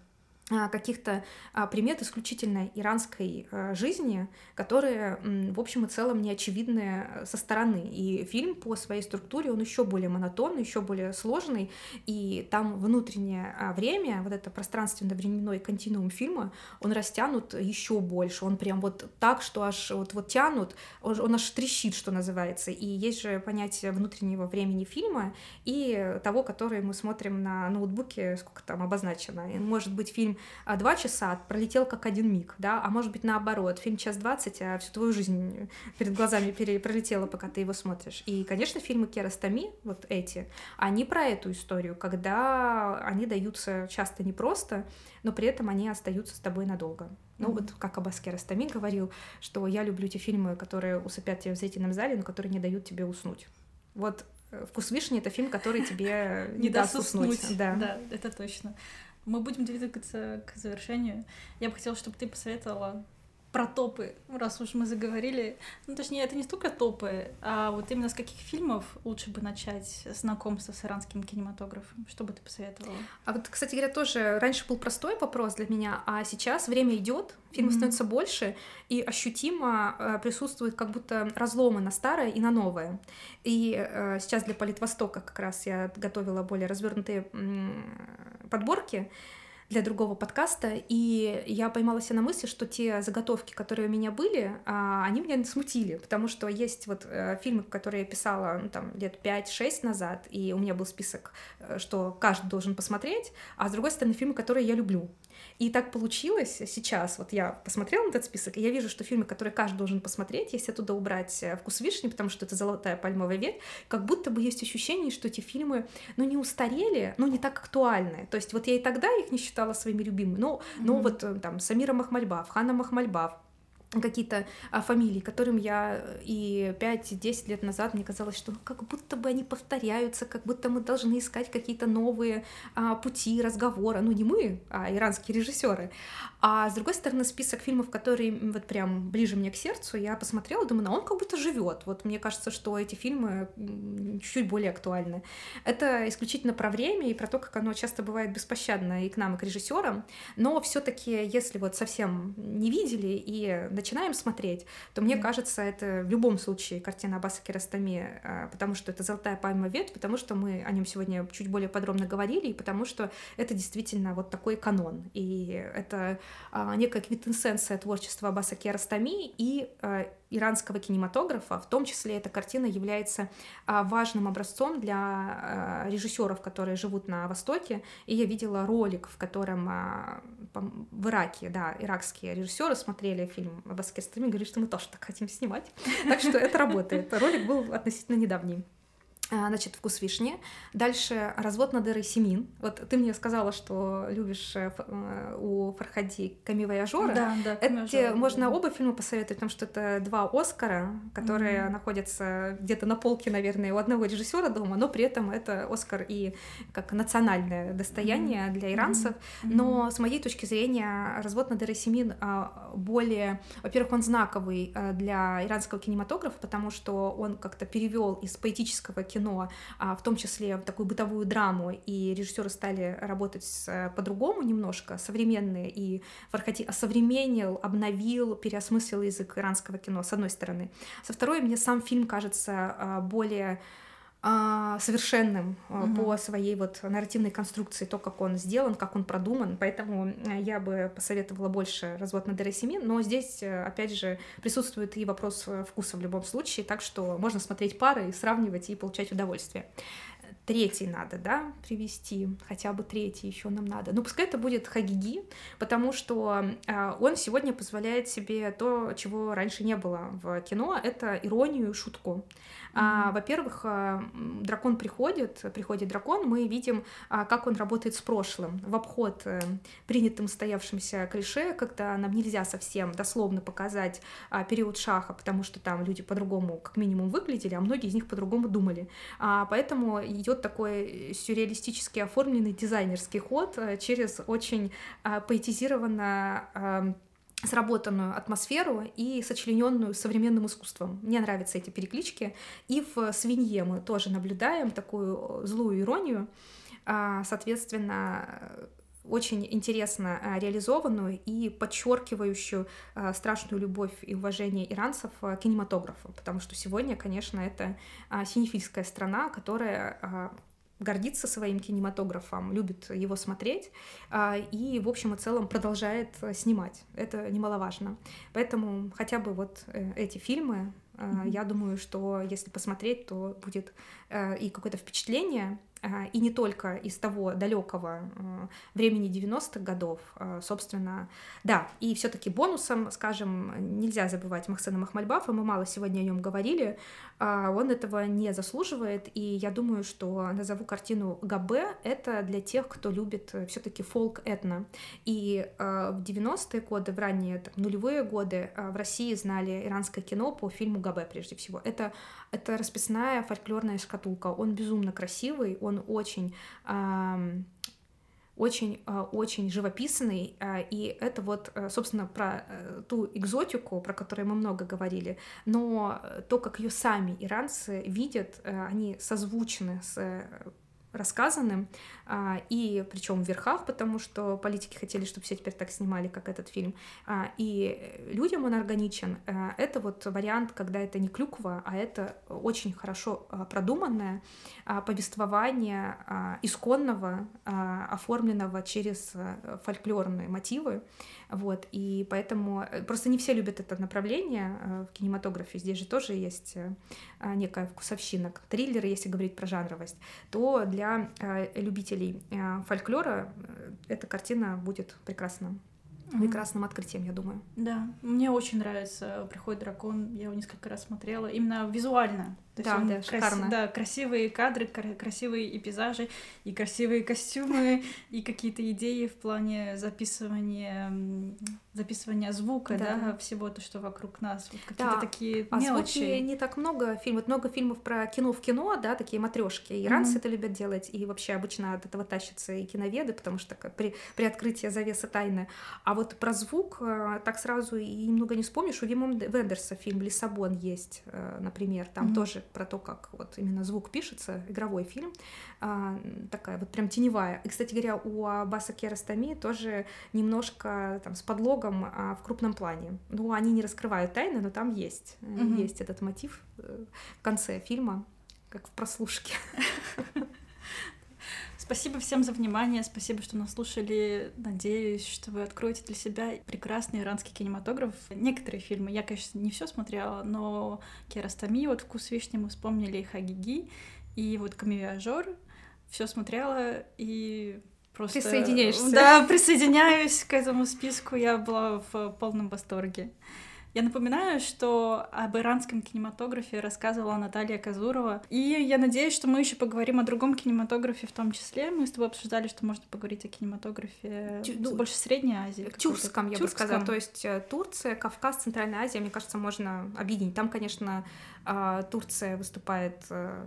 каких-то а, примет исключительно иранской а, жизни, которые, в общем и целом, не очевидны со стороны. И фильм по своей структуре, он еще более монотонный, еще более сложный, и там внутреннее время, вот это пространственно-временной континуум фильма, он растянут еще больше, он прям вот так, что аж вот, вот тянут, он аж трещит, что называется. И есть же понятие внутреннего времени фильма и того, который мы смотрим на ноутбуке, сколько там обозначено. И может быть фильм а два часа пролетел как один миг, да, а может быть наоборот, фильм час двадцать, а всю твою жизнь перед глазами пролетела, пока ты его смотришь. И, конечно, фильмы Керастами, вот эти, они про эту историю, когда они даются часто непросто, но при этом они остаются с тобой надолго. Ну, mm-hmm. вот как Аббас Керастами говорил, что я люблю те фильмы, которые усыпят тебя в зрительном зале, но которые не дают тебе уснуть. Вот э, «Вкус вишни» — это фильм, который тебе не даст уснуть. Да. да, это точно. Мы будем двигаться к завершению. Я бы хотела, чтобы ты посоветовала про топы, раз уж мы заговорили. Ну, точнее, это не столько топы, а вот именно с каких фильмов лучше бы начать знакомство с иранским кинематографом? Что бы ты посоветовала? А вот, кстати говоря, тоже раньше был простой вопрос для меня, а сейчас время идет, фильмов mm-hmm. становится больше, и ощутимо э, присутствует как будто разломы на старое и на новое. И э, сейчас для Политвостока как раз я готовила более развернутые подборки, для другого подкаста, и я поймала себя на мысли, что те заготовки, которые у меня были, а, они меня смутили, потому что есть вот э, фильмы, которые я писала ну, там, лет 5-6 назад, и у меня был список, э, что каждый должен посмотреть, а с другой стороны, фильмы, которые я люблю. И так получилось сейчас, вот я посмотрела на этот список, и я вижу, что фильмы, которые каждый должен посмотреть, если оттуда убрать э, «Вкус вишни», потому что это «Золотая пальмовая ветвь», как будто бы есть ощущение, что эти фильмы, ну, не устарели, но не так актуальны. То есть вот я и тогда их не считала своими любимыми, но, mm-hmm. но вот э, там Самира Махмальбав, Хана Махмальбав, какие-то а, фамилии, которым я и 5-10 лет назад мне казалось, что ну, как будто бы они повторяются, как будто мы должны искать какие-то новые а, пути разговора. Ну, не мы, а иранские режиссеры. А с другой стороны, список фильмов, которые вот прям ближе мне к сердцу, я посмотрела, думаю, ну он как будто живет. Вот мне кажется, что эти фильмы чуть-чуть более актуальны. Это исключительно про время и про то, как оно часто бывает беспощадно и к нам, и к режиссерам. Но все-таки, если вот совсем не видели и начинаем смотреть, то мне кажется, это в любом случае картина Аббаса Киростами, а, потому что это «Золотая пальма вет», потому что мы о нем сегодня чуть более подробно говорили, и потому что это действительно вот такой канон. И это некая квинтэссенция творчества Аббаса Киростами и а, иранского кинематографа. В том числе эта картина является важным образцом для режиссеров, которые живут на Востоке. И я видела ролик, в котором в Ираке, да, иракские режиссеры смотрели фильм об Аскерстами, говорили, что мы тоже так хотим снимать. Так что это работает. Ролик был относительно недавний. А, значит, вкус вишни. Дальше развод на дыры Семин. Вот ты мне сказала, что любишь э, у Фархади Ками Вояжора. Да, да. Это можно оба фильма посоветовать, потому что это два Оскара, которые mm-hmm. находятся где-то на полке, наверное, у одного режиссера дома, но при этом это Оскар и как национальное достояние mm-hmm. для иранцев. Mm-hmm. Но с моей точки зрения развод на дыры Семин а, более, во-первых, он знаковый э, для иранского кинематографа, потому что он как-то перевел из поэтического кино, а, в том числе в такую бытовую драму, и режиссеры стали работать по-другому немножко, современные, и Фархати осовременил, обновил, переосмыслил язык иранского кино, с одной стороны. Со второй, мне сам фильм кажется а, более совершенным угу. по своей вот нарративной конструкции, то, как он сделан, как он продуман. Поэтому э, я бы посоветовала больше развод на Дересими, но здесь, э, опять же, присутствует и вопрос э, вкуса в любом случае, так что можно смотреть пары, сравнивать и получать удовольствие третий надо, да, привести, хотя бы третий еще нам надо. Ну, пускай это будет Хагиги, потому что он сегодня позволяет себе то, чего раньше не было в кино, это иронию и шутку. А, во-первых, а, дракон приходит, приходит дракон, мы видим, а, как он работает с прошлым, в обход а, принятым стоявшимся клише, когда нам нельзя совсем дословно показать а, период шаха, потому что там люди по-другому как минимум выглядели, а многие из них по-другому думали. А, поэтому идет такой сюрреалистически оформленный дизайнерский ход а, через очень поэтизированно сработанную атмосферу и сочлененную современным искусством. Мне нравятся эти переклички. И в «Свинье» мы тоже наблюдаем такую злую иронию, а, соответственно, очень интересно а, реализованную и подчеркивающую страшную любовь и уважение иранцев к кинематографу, потому что сегодня, конечно, это синефильская страна, которая гордится своим кинематографом, любит его смотреть а, и, в общем и целом, продолжает снимать. Это немаловажно. Поэтому хотя бы вот э, эти фильмы, mm-hmm. я думаю, что если посмотреть, то будет э, и какое-то впечатление, и не только из того далекого времени 90-х годов, э, собственно, да, и все-таки бонусом, скажем, нельзя забывать Махсена Махмальбафа, мы мало сегодня о нем говорили, а он этого не заслуживает, и я думаю, что назову картину Габе, это для тех, кто любит все-таки фолк-этно. И в 90-е годы, в ранние там, нулевые годы в России знали иранское кино по фильму Габе прежде всего. Это, это расписная фольклорная шкатулка, он безумно красивый, он он очень очень, а, очень живописный, а, и это вот, э, собственно, про э, ту экзотику, про которую мы много говорили, но то, как ее сами иранцы видят, э, они созвучны с рассказанным, и причем в верхах, потому что политики хотели, чтобы все теперь так снимали, как этот фильм. А, и людям он органичен. А, это вот вариант, когда это не клюква, а это очень хорошо продуманное повествование исконного, оформленного через фольклорные мотивы. Вот, и поэтому э, просто не все любят это направление в кинематографе. Здесь же тоже есть некая вкусовщина. Триллеры, если говорить про жанровость, то для любителей фольклора эта картина будет прекрасна прекрасным открытием, я думаю. Да, мне очень нравится «Приходит дракон», я его несколько раз смотрела, именно визуально. То да, да, крас... шикарно. Да, красивые кадры, красивые и пейзажи, и красивые костюмы, и какие-то идеи в плане записывания, записывания звука, да, да всего то, что вокруг нас, вот какие-то да. такие а мелочи. звуки не так много фильмов, много фильмов про кино в кино, да, такие матрешки. Иранцы mm-hmm. это любят делать, и вообще обычно от этого тащатся и киноведы, потому что при, при открытии завесы тайны. А вот про звук э, так сразу и немного не вспомнишь. У Вима Вендерса фильм «Лиссабон» есть, э, например, там mm-hmm. тоже про то, как вот именно звук пишется, игровой фильм, а, такая вот прям теневая. И, кстати говоря, у Аббаса Керастами тоже немножко там с подлогом а, в крупном плане. Ну, они не раскрывают тайны, но там есть, mm-hmm. есть этот мотив э, в конце фильма, как в прослушке. Спасибо всем за внимание, спасибо, что нас слушали. Надеюсь, что вы откроете для себя прекрасный иранский кинематограф. Некоторые фильмы, я, конечно, не все смотрела, но Керастами, вот «Вкус вишни» мы вспомнили, и «Хагиги», и вот «Камевиажор», все смотрела и просто... Присоединяешься. Да, присоединяюсь к этому списку, я была в полном восторге. Я напоминаю, что об иранском кинематографе рассказывала Наталья Казурова. И я надеюсь, что мы еще поговорим о другом кинематографе в том числе. Мы с тобой обсуждали, что можно поговорить о кинематографе Тю, ну, больше Средней Азии. Тюркском, я бы сказала. То есть э, Турция, Кавказ, Центральная Азия, мне кажется, можно объединить. Там, конечно, а, Турция выступает э,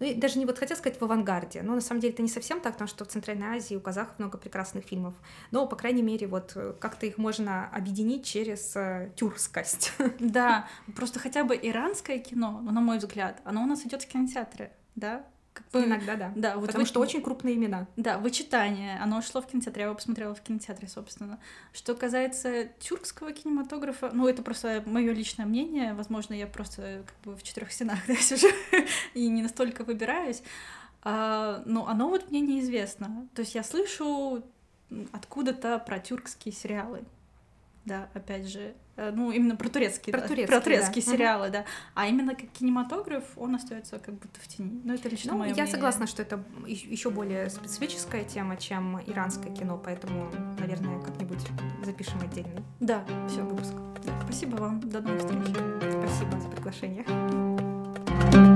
ну, и даже не вот хотел сказать в авангарде, но на самом деле это не совсем так, потому что в Центральной Азии у казахов много прекрасных фильмов. Но, по крайней мере, вот э, как-то их можно объединить через э, тюркскость. Да, просто хотя бы иранское кино, на мой взгляд, оно у нас идет в кинотеатре, да, как бы, Иногда, да. Да, вот Потому вы... что очень крупные имена. Да, вычитание. Оно шло в кинотеатре, я его посмотрела в кинотеатре, собственно. Что касается тюркского кинематографа, ну, это просто мое личное мнение. Возможно, я просто как бы в четырех стенах да, сижу и не настолько выбираюсь. А, но оно вот мне неизвестно. То есть я слышу откуда-то про тюркские сериалы да, опять же, э, ну, именно про турецкие, про да, турецкие, про турецкие да. сериалы, угу. да. А именно как кинематограф он остается как будто в тени. Ну, это лично ну, мое я мнение. согласна, что это еще более специфическая тема, чем иранское кино, поэтому, наверное, как-нибудь запишем отдельный да, все выпуск. Да, спасибо вам, до новых встреч. Спасибо за приглашение.